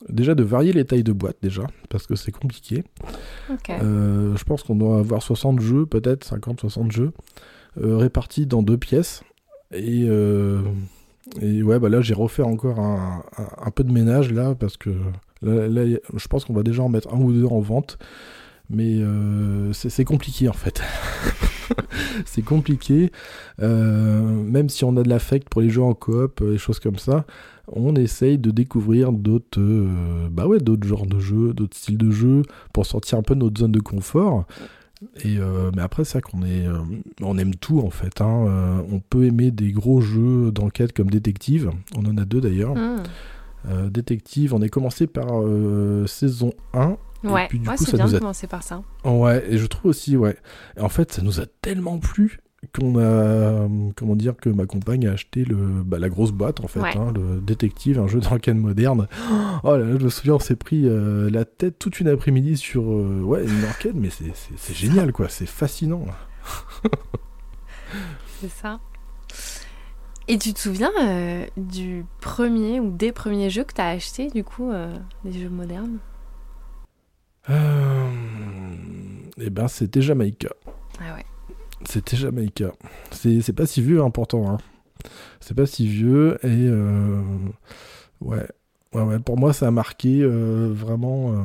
déjà de varier les tailles de boîte déjà parce que c'est compliqué. Euh, je pense qu'on doit avoir 60 jeux, peut-être 50-60 jeux, répartis dans deux pièces. Et, et ouais, bah là j'ai refait encore un, un- un peu de ménage là, parce que là, je pense qu'on va déjà en mettre un ou deux en vente. Mais euh, c'est compliqué en fait. c'est compliqué. Euh, même si on a de l'affect pour les jeux en coop, euh, les choses comme ça, on essaye de découvrir d'autres euh, bah ouais, d'autres genres de jeux, d'autres styles de jeux, pour sortir un peu de notre zone de confort. Et euh, mais après, c'est vrai qu'on est, on aime tout en fait. hein. On peut aimer des gros jeux d'enquête comme Détective. On en a deux d'ailleurs. Euh, Détective, on est commencé par saison 1 Ouais, et puis du ouais, coup, c'est ça bien nous de a commencer par ça. Ouais, et je trouve aussi, ouais. Et en fait, ça nous a tellement plu qu'on a, comment dire, que ma compagne a acheté le, bah, la grosse boîte, en fait, Ouais. hein, le détective, un jeu d'enquête moderne. Oh là là, je me souviens, on s'est pris euh, la tête toute une après-midi sur, euh, ouais, une enquête, mais c'est- génial, quoi, c'est fascinant. C'est ça. Et tu te souviens euh, du premier ou des premiers jeux que tu as acheté, du coup, des jeux modernes? Eh ben, c'était Jamaïca. Ah ouais. C'était Jamaïca. C'est pas si vieux, hein, pourtant. Hein. C'est pas si vieux, et euh, ouais. Ouais, ouais, pour moi, ça a marqué euh, vraiment, euh,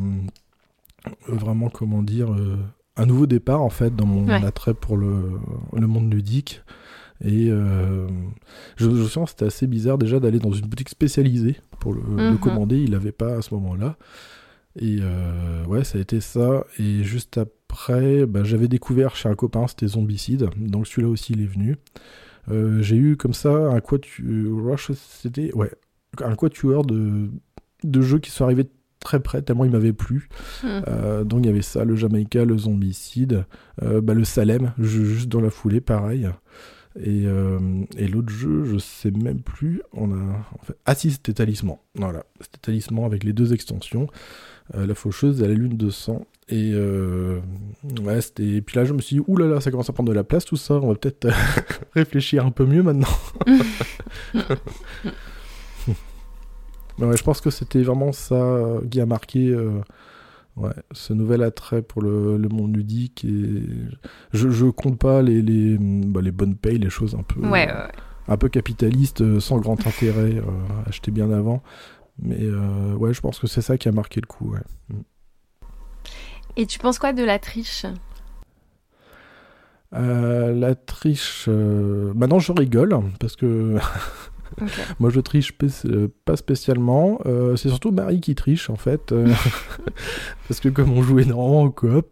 vraiment, comment dire, euh, un nouveau départ, en fait, dans mon Ouais. attrait pour le, le monde ludique. Et euh, je, je me souviens, c'était assez bizarre déjà d'aller dans une boutique spécialisée pour le, le Mhm. commander. Il l'avait pas à ce moment-là. Et euh, ouais, ça a été ça. Et juste après, bah, j'avais découvert chez un copain, c'était Zombicide. Donc celui-là aussi, il est venu. Euh, j'ai eu comme ça un quatuor, c'était ouais, un quatuor de, de jeux qui sont arrivés très près, tellement il m'avait plu. Hmm. Euh, donc il y avait ça, le Jamaïca, le Zombicide, bah, le Salem, ju- juste dans la foulée, pareil. Et, euh, et l'autre jeu, je sais même plus. On a, en fait- ah si, c'était Talisman. Voilà, c'était Talisman avec les deux extensions, la Faucheuse et la Lune de sang. Et euh, ouais. Et puis là, je me suis dit, oulala, là là, ça commence à prendre de la place tout ça. On va peut-être euh, réfléchir un peu mieux maintenant. Mais ouais, je pense que c'était vraiment ça euh, qui a marqué euh, ouais, ce nouvel attrait pour le, le monde ludique. Et je, je compte pas les, les, bah, les bonnes payes, les choses un peu, Ouais, un peu capitalistes, euh, sans grand intérêt, euh, acheté bien avant. Mais euh, ouais, je pense que c'est ça qui a marqué le coup. Ouais. Et tu penses quoi de la triche? Euh, la triche. euh, Maintenant, je rigole parce que Moi, je triche euh, pas spécialement. Euh, c'est surtout Marie qui triche en fait, euh, parce que comme on joue énormément en coop,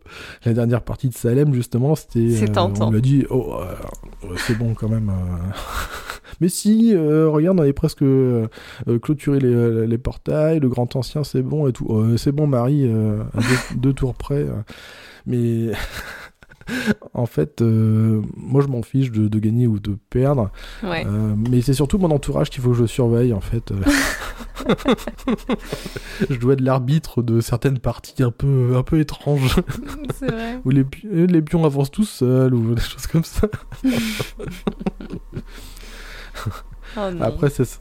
la dernière partie de Salem justement, c'était. C'est tentant. on lui a dit, oh, euh, c'est bon quand même. euh. Mais si, euh, regarde, on avait presque euh, euh, clôturé les, les portails, le grand ancien, c'est bon et tout. Euh, c'est bon, Marie, euh, à deux, deux tours près. euh. Mais en fait, euh, moi je m'en fiche de, de gagner ou de perdre. Ouais. Euh, mais c'est surtout mon entourage qu'il faut que je surveille en fait. euh. je dois être l'arbitre de certaines parties un peu, un peu étranges vrai. où les, pi- les pions avancent tout seuls ou des choses comme ça. Oh. Après, c'est, c'est-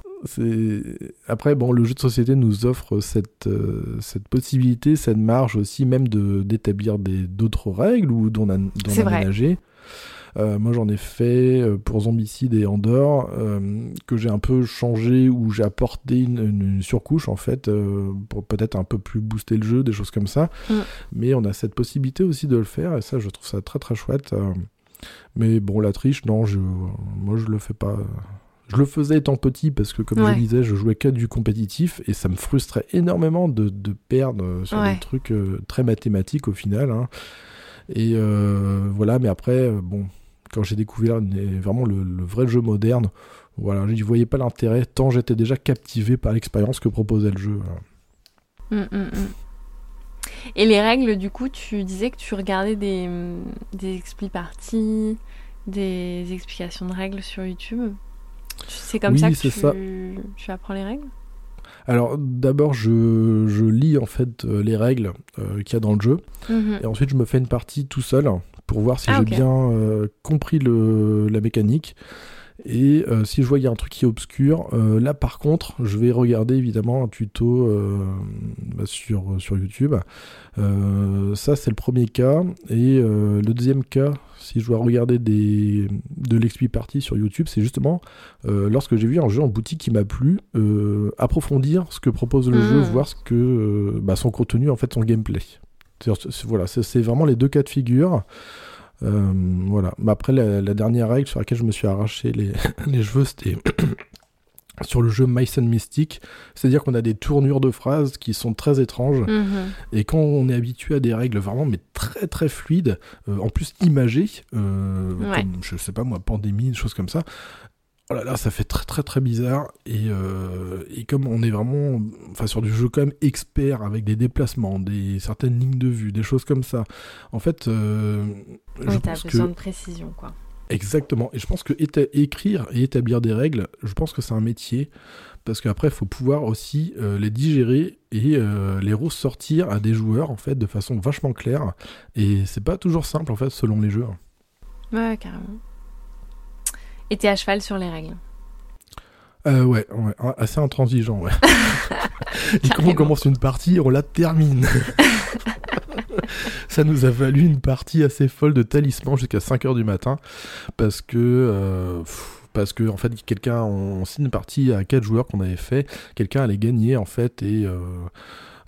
Après, bon, le jeu de société nous offre cette, euh, cette possibilité, cette marge aussi, même de, d'établir des, d'autres règles ou d'en, aménager. Euh, moi, j'en ai fait euh, pour Zombicide et Andorre, euh, que j'ai un peu changé, où j'ai apporté une, surcouche, en fait, euh, pour peut-être un peu plus booster le jeu, des choses comme ça. Mm. Mais on a cette possibilité aussi de le faire, et ça, je trouve ça très très chouette. Mais bon, la triche, non, je, moi, je le fais pas. Je le faisais étant petit parce que, comme Ouais. je disais, je jouais que du compétitif et ça me frustrait énormément de, de perdre euh, sur Ouais. des trucs euh, très mathématiques au final. hein. Et euh, voilà, mais après, bon, quand j'ai découvert vraiment le, le vrai jeu moderne, voilà, je n'y voyais pas l'intérêt tant j'étais déjà captivé par l'expérience que proposait le jeu. hein. Mm, mm, mm. Et les règles, du coup, tu disais que tu regardais des, des expli parties, des explications de règles sur YouTube? C'est comme Oui, ça que tu, ça. tu apprends les règles? Alors d'abord, je, je lis en fait euh, les règles euh, qu'il y a dans le jeu. Mhm. Et ensuite, je me fais une partie tout seul pour voir si Ah, j'ai bien euh, compris le, la mécanique. Et euh, si je vois qu'il y a un truc qui est obscur, euh, là par contre, je vais regarder évidemment un tuto euh, bah, sur, sur YouTube. Ça, c'est le premier cas. Et le deuxième cas, si je dois regarder des, de l'expli party sur YouTube, c'est justement lorsque j'ai vu un jeu en boutique qui m'a plu, approfondir ce que propose le jeu, voir ce que bah, son contenu, en fait, son gameplay. Voilà, c'est vraiment les deux cas de figure. Euh, voilà. Mais après, la, la dernière règle sur laquelle je me suis arraché les, les cheveux, c'était sur le jeu and Mystic. C'est-à-dire qu'on a des tournures de phrases qui sont très étranges. Mhm. Et quand on est habitué à des règles vraiment, mais très très fluides, euh, en plus imagées, euh, Ouais. comme, je sais pas moi, pandémie, des choses comme ça, oh là là, ça fait très très très bizarre. Et, euh, et comme on est vraiment enfin, sur du jeu quand même expert avec des déplacements, des certaines lignes de vue, des choses comme ça, en fait, euh, je Oui, t'as pense besoin que. de précision, quoi. Exactement. Et je pense que éta- écrire et établir des règles, je pense que c'est un métier. Parce qu'après, il faut pouvoir aussi euh, les digérer et euh, les ressortir à des joueurs en fait de façon vachement claire. Et c'est pas toujours simple en fait selon les jeux. Ouais, carrément. Et t'es à cheval sur les règles. Euh, ouais, ouais, assez intransigeant, ouais. et quand on commence une partie, on la termine. Ça nous a valu une partie assez folle de talisman jusqu'à 5h du matin. Parce que. euh, pff, parce que en fait quelqu'un on signe une partie à 4 joueurs qu'on avait fait quelqu'un allait gagner en fait et euh,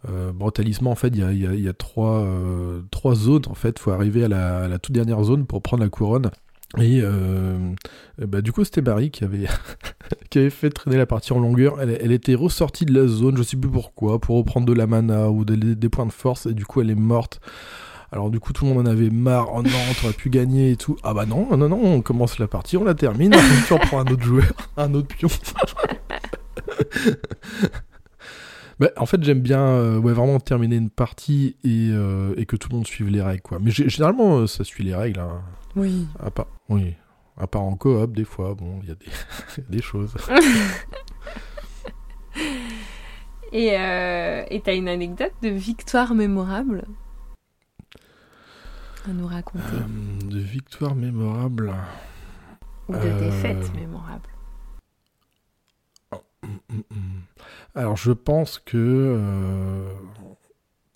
euh, bon, talisman, en fait, il y a, il y a- il y a trois, euh, trois zones. En fait, faut arriver à la, à la toute dernière zone pour prendre la couronne. Et euh, euh, bah, du coup, c'était Barry qui avait, qui avait fait traîner la partie en longueur. Elle, était ressortie de la zone, je sais plus pourquoi, pour reprendre de la mana ou des, points de force. Et du coup, elle est morte. Alors du coup, tout le monde en avait marre. Oh non, t'aurais pu gagner et tout. Ah bah non, non, non, on commence la partie, on la termine. Puis on prend un autre joueur, un autre pion. Bah, en fait, j'aime bien euh, ouais, vraiment terminer une partie et, euh, et que tout le monde suive les règles. Quoi. Mais gé- généralement, ça suit les règles. hein. Oui. À part, oui. À part en coop, des fois, bon, il y, a des- il y a des choses. Et euh, et t'as une anecdote de victoire mémorable à nous raconter Euh, de victoire mémorable. Ou de euh, défaite mémorable Mm, mm. Alors, je pense que.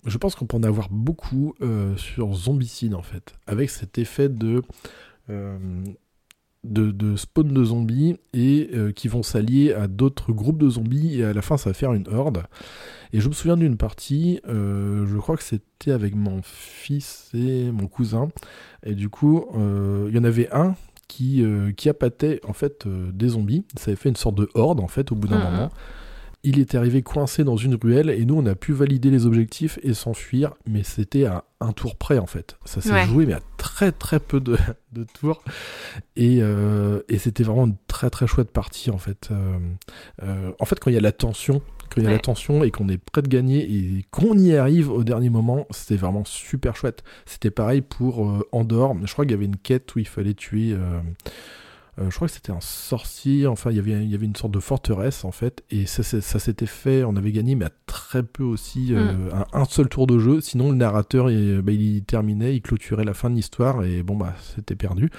Je pense qu'on peut en avoir beaucoup euh, sur Zombicide, en fait. Avec cet effet de. euh, de, de spawn de zombies et euh, qui vont s'allier à d'autres groupes de zombies et à la fin ça va faire une horde. Et je me souviens d'une partie, je crois que c'était avec mon fils et mon cousin. Et du coup, il y en avait un qui, qui appâtait en fait des zombies. Ça avait fait une sorte de horde en fait au bout d'un moment. Il était arrivé coincé dans une ruelle et nous on a pu valider les objectifs et s'enfuir, mais c'était à un tour près en fait. Ça s'est Ouais. joué mais à très très peu de, de tours et, euh, et c'était vraiment une très très chouette partie en fait. Euh, euh, en fait quand il y a la tension, quand il y a Ouais. la tension et qu'on est prêt de gagner et qu'on y arrive au dernier moment, c'était vraiment super chouette. C'était pareil pour Andorre. Je crois qu'il y avait une quête où il fallait tuer. Euh, je crois que c'était un sorcier, enfin il y avait, il y avait une sorte de forteresse en fait, et ça, ça s'était fait, on avait gagné mais à très peu aussi, euh, un, un seul tour de jeu, sinon le narrateur il, bah, il terminait, il clôturait la fin de l'histoire et bon bah c'était perdu.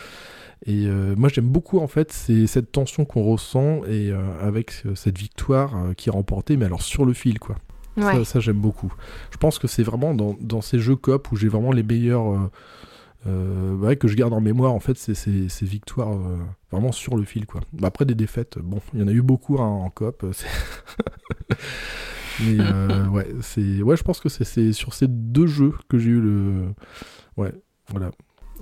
Et euh, moi j'aime beaucoup en fait c'est cette tension qu'on ressent et euh, avec euh, cette victoire qui est remportée mais alors sur le fil quoi. Ouais. Ça, ça, j'aime beaucoup. Je pense que c'est vraiment dans, dans ces jeux coop où j'ai vraiment les meilleurs. Euh, ouais, que je garde en mémoire, en fait, c'est ces ces victoires euh, vraiment sur le fil, quoi. Bah, après des défaites, bon, il y en a eu beaucoup hein, en coop. euh, Mais euh, ouais, c'est, ouais, je pense que c'est- sur ces deux jeux que j'ai eu le. Ouais, voilà.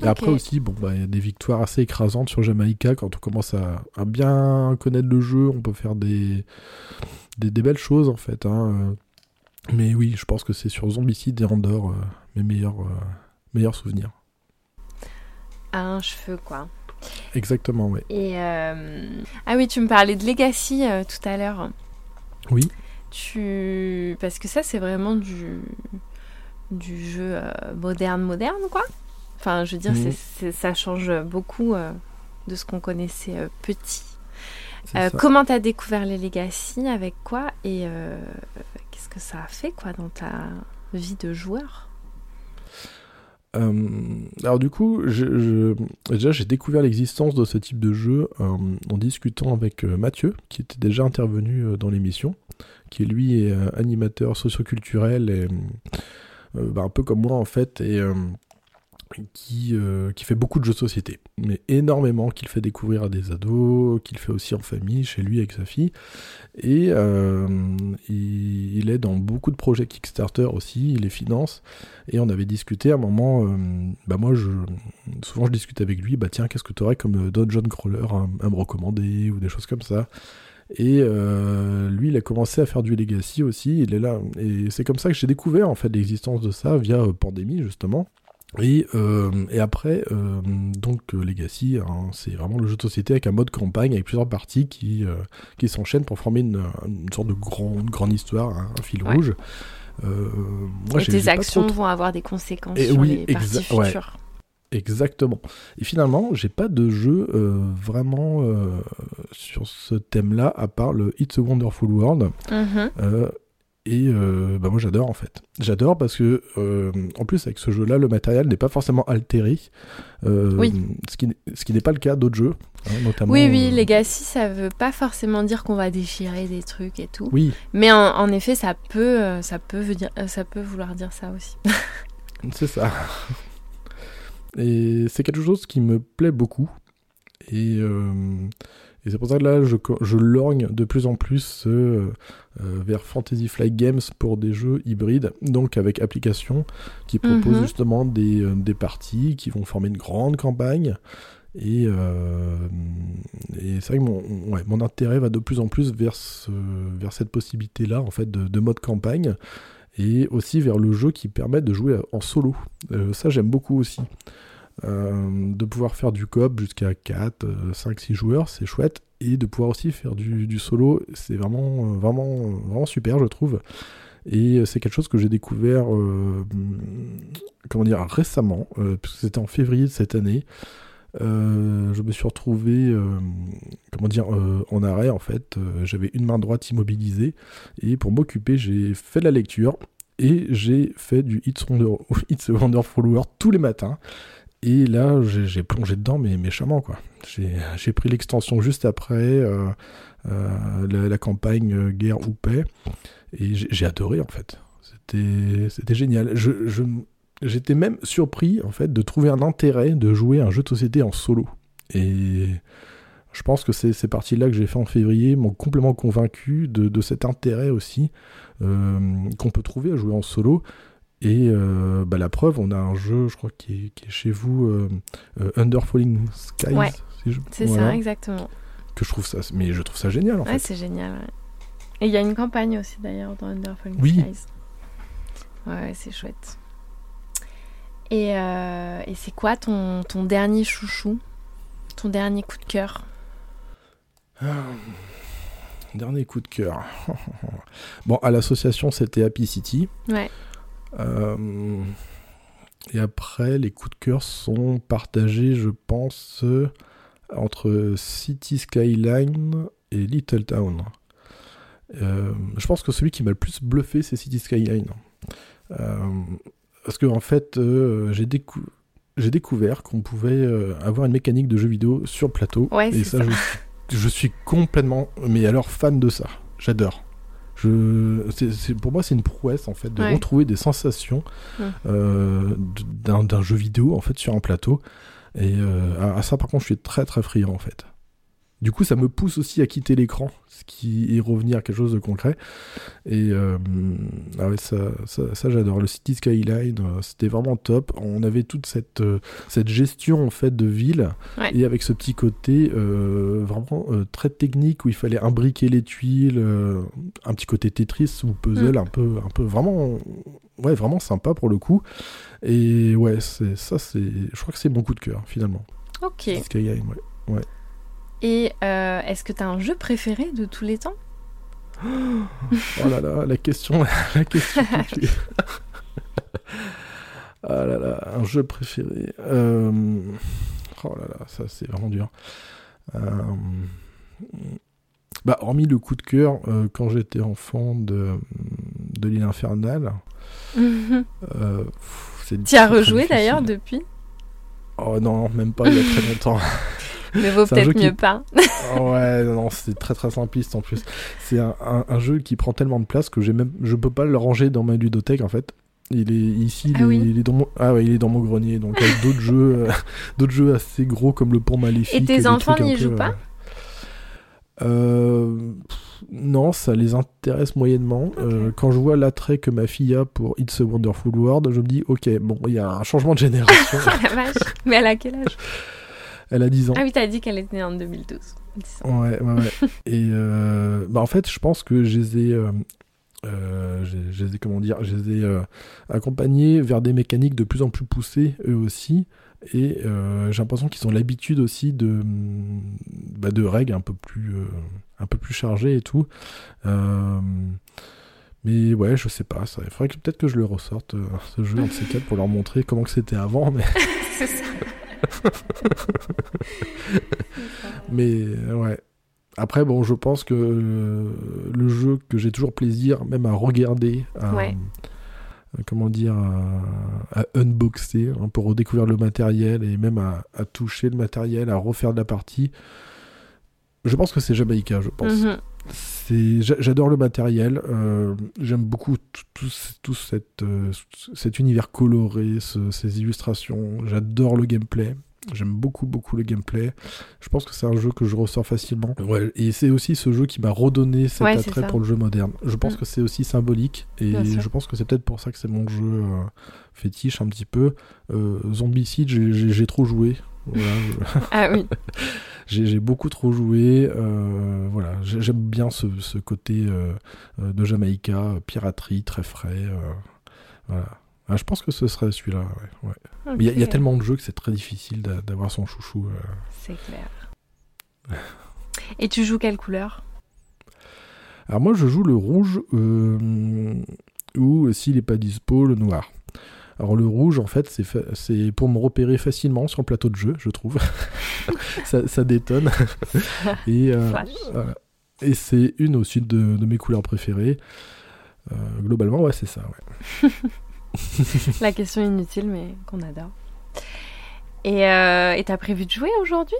Et après aussi, bon, bah, il y a des victoires assez écrasantes sur Jamaïca. Quand on commence à, à bien connaître le jeu, on peut faire des, des, des belles choses, en fait. hein. Mais oui, je pense que c'est sur Zombicide et Andorre mes meilleurs, meilleurs souvenirs. À un cheveu, quoi. Exactement, ouais. Et euh, ah oui, tu me parlais de Legacy euh, tout à l'heure. Oui. Tu parce que ça c'est vraiment du du jeu euh, moderne moderne quoi. Enfin, je veux dire, Mhm. ça change beaucoup euh, de ce qu'on connaissait euh, petit. Euh, comment t'as découvert les Legacy Avec quoi Et qu'est-ce que ça a fait quoi dans ta vie de joueur? Euh, alors du coup, déjà j'ai découvert l'existence de ce type de jeu euh, en discutant avec euh, Mathieu, qui était déjà intervenu dans l'émission, qui lui est animateur socioculturel et bah, un peu comme moi en fait, et qui, euh, qui fait beaucoup de jeux de société, mais énormément, qu'il fait découvrir à des ados, qu'il fait aussi en famille, chez lui avec sa fille. Et euh, il, est dans beaucoup de projets Kickstarter aussi, il les finance. Et on avait discuté à un moment, euh, bah moi souvent je discute avec lui, bah tiens, qu'est-ce que tu aurais comme Dungeon Crawler à, à me recommander ou des choses comme ça. Et lui, il a commencé à faire du Legacy aussi, il est là. Et c'est comme ça que j'ai découvert en fait l'existence de ça via Pandémie justement. Et, euh, et après, euh, donc euh, Legacy, hein, c'est vraiment le jeu de société avec un mode campagne, avec plusieurs parties qui, euh, qui s'enchaînent pour former une, une sorte de grande, grande histoire, hein, un fil Ouais. rouge. Moi, Et tes actions trop- vont avoir des conséquences Et sur oui, les parties exa- ouais. futures. Exactement. Et finalement, j'ai pas de jeu vraiment sur ce thème-là, à part le It's a Wonderful World. Mhm. Euh, et euh, bah moi j'adore en fait. J'adore parce que euh, en plus avec ce jeu-là, le matériel n'est pas forcément altéré. Euh, Oui. Ce qui, n'est- ce qui n'est pas le cas d'autres jeux, hein, notamment. Oui, oui, Legacy, ça veut pas forcément dire qu'on va déchirer des trucs et tout. Oui, Mais en, en effet, ça peut, ça, peut veut dire, ça peut vouloir dire ça aussi. c'est ça. Et c'est quelque chose qui me plaît beaucoup. Et, et c'est pour ça que là, je, je lorgne de plus en plus euh, euh, vers Fantasy Flight Games pour des jeux hybrides, donc avec application, qui proposent Mhm. justement des, euh, des parties qui vont former une grande campagne. Et, euh, et c'est vrai que mon, ouais, mon intérêt va de plus en plus vers, ce- vers cette possibilité-là, en fait, de, de mode campagne, et aussi vers le jeu qui permet de jouer en solo. Euh, ça, j'aime beaucoup aussi. Euh, de pouvoir faire du coop jusqu'à 4, 5, 6 joueurs, c'est chouette. Et de pouvoir aussi faire du, solo, c'est vraiment, euh, vraiment, vraiment super, je trouve. Et c'est quelque chose que j'ai découvert, euh, comment dire, récemment, puisque c'était en février de cette année. Je me suis retrouvé, comment dire, en arrêt en fait. J'avais une main droite immobilisée et pour m'occuper, j'ai fait de la lecture et j'ai fait du It's, Wonder, Wonderful World tous les matins. Et là, j'ai plongé dedans, mais méchamment, quoi. J'ai pris l'extension juste après, euh, euh, la, campagne euh, Guerre ou Paix, et j'ai adoré, en fait. C'était génial. Je, je- J'étais même surpris, en fait, de trouver un intérêt de jouer un jeu de société en solo. Et je pense que c'est ces parties-là que j'ai fait en février m'ont complètement convaincu de, de cet intérêt aussi qu'on peut trouver à jouer en solo. Et euh, bah, la preuve, on a un jeu, je crois, qui est, qui est chez vous, euh, euh, Under Falling Skies. Ouais, si je- C'est voilà, ça, exactement. Que je trouve ça, mais je trouve ça génial en Ouais, fait. c'est génial. ouais. Et il y a une campagne aussi d'ailleurs dans Under Falling Oui. Skies. Ouais, ouais, c'est chouette. Et, euh, et c'est quoi ton, ton dernier chouchou? Ton dernier coup de cœur? Ah, Dernier coup de cœur. bon, à l'association, c'était Happy City. Ouais. Euh, et après, les coups de cœur sont partagés, je pense, entre City Skyline et Little Town. Euh, je pense que celui qui m'a le plus bluffé, c'est City Skyline. Euh, parce que, en fait, euh, j'ai décou- j'ai découvert qu'on pouvait avoir une mécanique de jeu vidéo sur le plateau. Ouais, et ça. Je, suis- je suis complètement, mais alors fan de ça. J'adore. Je, c'est, c'est- pour moi, c'est une prouesse en fait de Ouais. retrouver des sensations euh, d'un jeu vidéo en fait sur un plateau. Et euh, à, à ça, par contre, je suis très très friand en fait. Du coup, ça me pousse aussi à quitter l'écran, ce qui est revenir à quelque chose de concret. Et euh, ah ouais, ça, ça, ça, j'adore. Le City Skyline, euh, c'était vraiment top. On avait toute cette, euh, cette gestion en fait de ville, Ouais. et avec ce petit côté euh, vraiment euh, très technique où il fallait imbriquer les tuiles, un petit côté Tetris ou puzzle, un peu, un peu vraiment, ouais, vraiment sympa pour le coup. Et ouais, c'est ça, c'est, je crois que c'est mon coup de cœur finalement. Ok. City Skyline, ouais. Et euh, est-ce que tu as un jeu préféré de tous les temps? Oh là là, la question, la question. Ah là là, un jeu préféré. Euh, Oh là là, ça c'est vraiment dur. Euh, Bah, hormis le coup de cœur euh, quand j'étais enfant de, de l'île infernale. c'est Tu as rejoué d'ailleurs depuis? Oh non, même pas il y a très longtemps. Mais vaut peut-être qui- mieux pas. Oh ouais, non, c'est très très simpliste en plus. C'est un, un- un jeu qui prend tellement de place que j'ai même, je peux pas le ranger dans ma ludothèque en fait. Il est ici, il, Ah est, oui. il est dans mon, ah ouais, il est dans mon grenier. Donc avec d'autres jeux, euh, d'autres jeux assez gros comme le Pont Maléfique. Et tes enfants n'y jouent pas euh, euh, pff, Non, ça les intéresse moyennement. Euh, quand je vois l'attrait que ma fille a pour It's a Wonderful World, je me dis ok, bon, il y a un changement de génération. Oh la vache. Mais elle a quel âge? Elle a 10 ans. Ah oui, t'as dit qu'elle était née en 2012. 10 ans. Ouais, ouais, ouais. Et euh, bah en fait, je pense que je les ai. euh, Euh, je, les ai, comment dire, je les ai accompagnés vers des mécaniques de plus en plus poussées, eux aussi. Et j'ai l'impression qu'ils ont l'habitude aussi de, bah, de règles un peu plus, un peu plus chargées et tout. Mais ouais, je sais pas. Ça, il faudrait que peut-être que je le ressorte ce jeu en de ces quatre pour leur montrer comment que c'était avant. Mais, C'est ça. Mais euh, ouais. Après, bon, je pense que euh, le jeu que j'ai toujours plaisir, même à regarder, à, Ouais. à- comment dire, à, à unboxer, hein, pour redécouvrir le matériel et même à, à toucher le matériel, à refaire de la partie. Je pense que c'est Jamaïca, je pense. Mhm. J'adore le matériel. euh, j'aime beaucoup tout, tout, ce- tout cette, euh, cet univers coloré, ce- ces illustrations. J'adore le gameplay. J'aime beaucoup, beaucoup le gameplay. Je pense que c'est un jeu que je ressors facilement. Ouais, et c'est aussi ce jeu qui m'a redonné cet Ouais, attrait pour le jeu moderne. Je pense Mm. que c'est aussi symbolique. Et je pense que c'est peut-être pour ça que c'est mon jeu euh, fétiche un petit peu. Euh, j'ai- j'ai trop joué. Voilà, je- Ah oui. j'ai beaucoup trop joué. euh, voilà, J'ai- j'aime bien ce, ce côté euh, euh, de Jamaïca, piraterie, très frais. euh, voilà. Ah, je pense que ce serait celui-là. ouais, ouais. Mais il y y, a tellement de jeux que c'est très difficile d'a- d'avoir son chouchou. C'est clair. Et tu joues quelle couleur? Alors moi, je joue le rouge ou s'il n'est pas dispo, le noir. Alors le rouge, en fait, c'est fa- c'est pour me repérer facilement sur le plateau de jeu, je trouve. ça, ça détonne. Et, euh, voilà. Et c'est une aussi de, de mes couleurs préférées. Euh, globalement, ouais, c'est ça. Ouais. La question inutile, mais qu'on adore. Et euh, et t'as prévu de jouer aujourd'hui?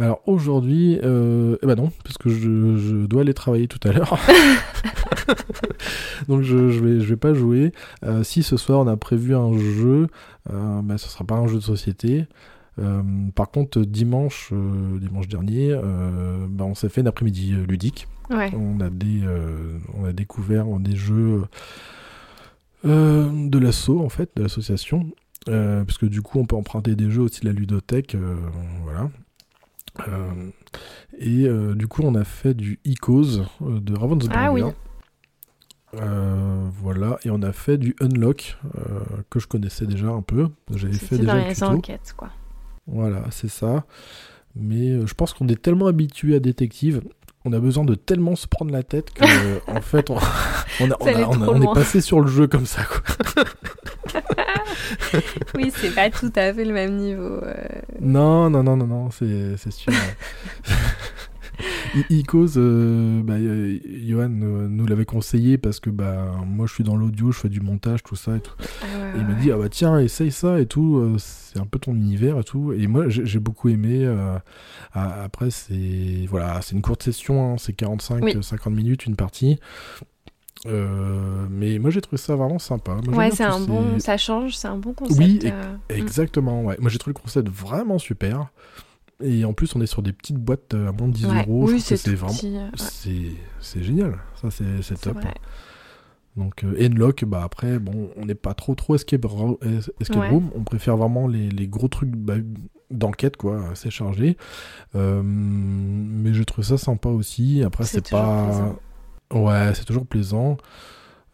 Alors aujourd'hui, euh, eh ben non, parce que je, je dois aller travailler tout à l'heure. Donc je, je vais je vais pas jouer. Euh, si ce soir on a prévu un jeu, euh, ben, ce sera pas un jeu de société. Euh, par contre dimanche dimanche dernier, ben, on s'est fait un après-midi ludique. Ouais. On a des on a découvert des jeux de l'asso en fait, de l'association. Euh, parce que du coup on peut emprunter des jeux aussi de la ludothèque, euh, voilà. Euh, et euh, du coup, on a fait du Icos euh, de Ravensburger. Ah oui. Euh, voilà, et on a fait du Unlock euh, que je connaissais déjà un peu. J'avais fait déjà dans le les enquêtes, quoi. Voilà, c'est ça. Mais euh, je pense qu'on est tellement habitué à Détective, on a besoin de tellement se prendre la tête que, euh, en fait, on, on, a- on Ça allait a- on a- trop on est passé sur le jeu comme ça. Quoi. Oui, c'est pas tout à fait le même niveau. euh. Non, non, non, non, non, c'est sûr. I- Icos, euh, bah, euh, Johan nous l'avait conseillé parce que bah, moi je suis dans l'audio, je fais du montage, tout ça et tout. Ah Et il m'a dit, ah bah tiens, essaye ça et tout, euh, c'est un peu ton univers et tout. Et moi j'ai j'ai beaucoup aimé. euh, après, c'est voilà, c'est une courte session, hein, c'est 45-50 minutes une partie. Euh, mais moi j'ai trouvé ça vraiment sympa. Moi, Ouais, c'est un bon. Ça change, c'est un bon concept. Oui, euh. Exactement, ouais. Moi j'ai trouvé le concept vraiment super. Et en plus, on est sur des petites boîtes à moins de 10 Ouais. euros. Oui, c'est vraiment. petit, ouais, C'est c'est génial. Ça, c'est top. vrai. Donc, euh, Enlock, bah après, bon, on n'est pas trop trop escape, Ouais. room. On préfère vraiment les, les gros trucs bah, d'enquête, quoi, assez chargés. Euh, mais je trouve ça sympa aussi. Après, C'est pas. plaisant. Ouais, c'est toujours plaisant.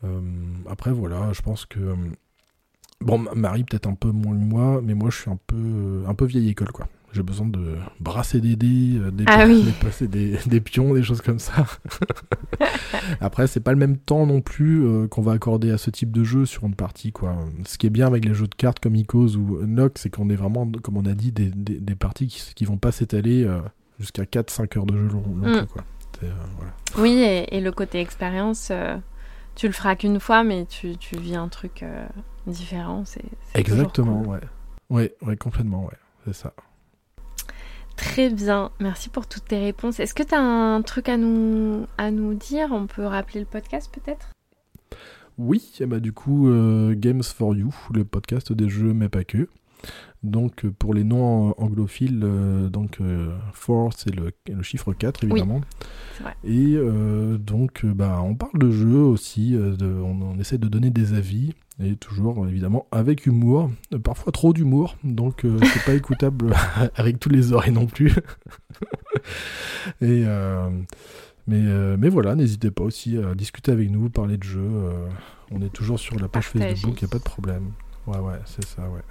Euh, après, voilà, je pense que. euh, Bon, Ma- Marie, peut-être un peu moins que moi, mais moi, je suis un peu, euh, un peu vieille école, quoi. J'ai besoin de brasser des dés, euh, des, Ah oui. des- passer des, des pions, des choses comme ça. Après, c'est pas le même temps non plus euh, qu'on va accorder à ce type de jeu sur une partie, quoi. Ce qui est bien avec les jeux de cartes comme Icos ou Nox, c'est qu'on est vraiment, comme on a dit, des, des, des parties qui, qui vont pas s'étaler euh, jusqu'à 4-5 heures de jeu long, Mm. quoi. Euh, voilà. Oui, et, et le côté expérience, tu le feras qu'une fois, mais tu, tu vis un truc différent. C'est Exactement, cool. ouais. Ouais, ouais, complètement, ouais. C'est ça. Très bien, merci pour toutes tes réponses. Est-ce que tu as un truc à nous, à nous dire? On peut rappeler le podcast peut-être? Oui, et bah du coup, euh, Games for You, le podcast des jeux, mais pas que. Donc, euh, pour les non-anglophiles, euh, donc, euh, 4, c'est le, le chiffre 4, évidemment. vrai. Et euh, donc, bah, on parle de jeux aussi, de- on, on essaie de donner des avis, et toujours, évidemment, avec humour, parfois trop d'humour, donc euh, c'est pas écoutable avec tous les oreilles non plus. et euh, Mais, euh, mais voilà, n'hésitez pas aussi à discuter avec nous, parler de jeux. euh, on est toujours sur la page Partager. Facebook, il n'y a pas de problème. Ouais, ouais, c'est ça, ouais.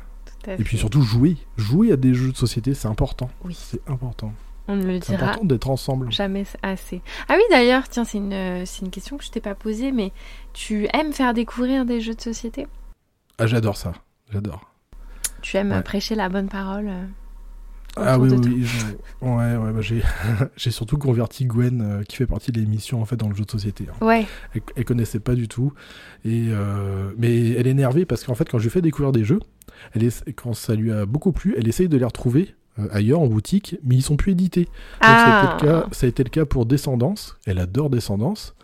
Tout à Et puis surtout, jouer. Jouer à des jeux de société, c'est important. Oui, C'est important. On ne le C'est dira important d'être ensemble. jamais assez. Ah oui, d'ailleurs, tiens, c'est une, euh, c'est une question que je t'ai pas posée, mais tu aimes faire découvrir des jeux de société? Ah, j'adore ça. J'adore. Tu aimes Ouais. prêcher la bonne parole euh, Ah oui, oui, ouais, ouais, bah, j'ai, j'ai surtout converti Gwen, euh, qui fait partie de l'émission en fait dans le jeu de société. hein. Ouais, Elle, elle connaissait pas du tout, et euh, mais elle est énervée parce qu'en fait quand je lui fais découvrir des jeux, elle est, quand ça lui a beaucoup plu, elle essaye de les retrouver ailleurs en boutique, mais ils sont plus édités. Donc ça, a été ah, le cas, ça a été le cas pour Descendance. Elle adore Descendance,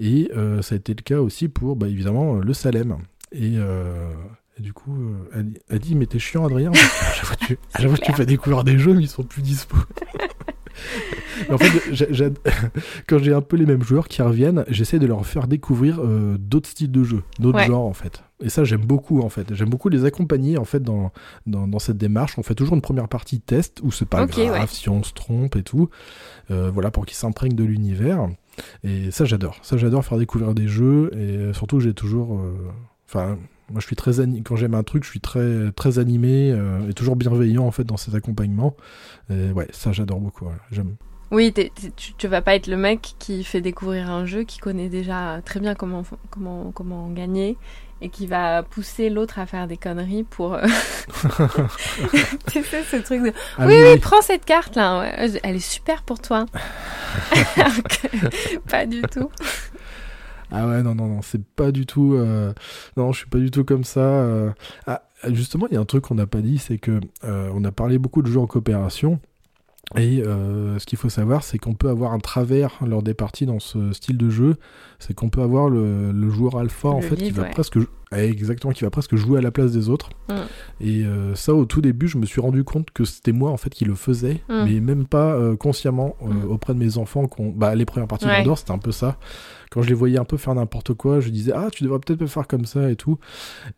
et euh, ça a été le cas aussi pour bah, évidemment euh, le Salem. Et, euh, et du coup, euh, elle, elle dit mais t'es chiant Adrien. que à chaque fois, fois, tu fais découvrir des jeux, mais ils sont plus dispo. En fait, quand j'ai un peu les mêmes joueurs qui reviennent, j'essaie de leur faire découvrir euh, d'autres styles de jeux, d'autres Ouais. genres en fait. Et ça, j'aime beaucoup en fait. J'aime beaucoup les accompagner en fait dans, dans, dans cette démarche. On fait toujours une première partie test où c'est pas grave ouais. si on se trompe et tout. Euh, voilà, pour qu'ils s'imprègnent de l'univers. Et ça, j'adore. Ça, j'adore faire découvrir des jeux. Et surtout, j'ai toujours. euh, Enfin, moi, je suis très ani- quand j'aime un truc, je suis très très animé euh, et toujours bienveillant en fait dans ces accompagnements. Et ouais, ça, j'adore beaucoup. ouais. J'aime. Oui, tu, tu vas pas être le mec qui fait découvrir un jeu, qui connaît déjà très bien comment, comment, comment gagner et qui va pousser l'autre à faire des conneries pour. euh, tu sais, ce truc de. Ah oui, oui, prends cette carte là, ouais, elle est super pour toi. Pas du tout. Ah ouais, non, non, non, c'est pas du tout. euh, Non, je suis pas du tout comme ça. euh. Ah, justement, il y a un truc qu'on n'a pas dit, c'est que euh, on a parlé beaucoup de jeux en coopération. Et euh, ce qu'il faut savoir, c'est qu'on peut avoir un travers lors des parties dans ce style de jeu. C'est qu'on peut avoir le, le joueur alpha en fait qui va ouais. presque eh, exactement qui va presque jouer à la place des autres. Mm. Et euh, ça, au tout début, je me suis rendu compte que c'était moi en fait qui le faisais, Mm. mais même pas euh, consciemment Mm. auprès de mes enfants. qu'on- Bah, les premières parties Ouais. d'Andorre, c'était un peu ça. Quand je les voyais un peu faire n'importe quoi, je disais ah tu devrais peut-être pas faire comme ça et tout.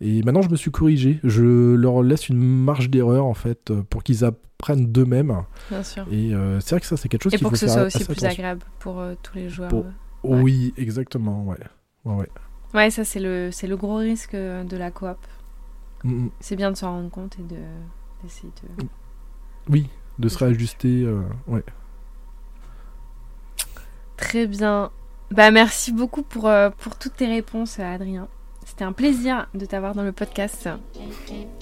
Et maintenant, je me suis corrigé. Je leur laisse une marge d'erreur en fait euh, pour qu'ils apprennent d'eux-mêmes. Bien sûr. Et euh, c'est vrai que ça, c'est quelque chose Et pour faut que ce soit aussi plus attention. agréable pour euh, tous les joueurs. Pour- Oui, exactement, ouais. Ouais, ouais. Ouais, ça c'est le, c'est le gros risque de la coop. Mm, mm. C'est bien de s'en rendre compte et de d'essayer de. Oui, de se réajuster. euh, ouais. Très bien. Bah merci beaucoup pour, euh, pour toutes tes réponses, Adrien. C'était un plaisir de t'avoir dans le podcast.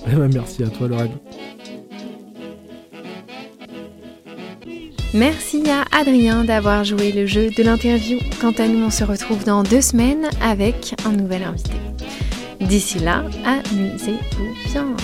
Eh ben, merci à toi, Lorraine. Merci à Adrien d'avoir joué le jeu de l'interview. Quant à nous, on se retrouve dans deux semaines avec un nouvel invité. D'ici là, amusez-vous bien.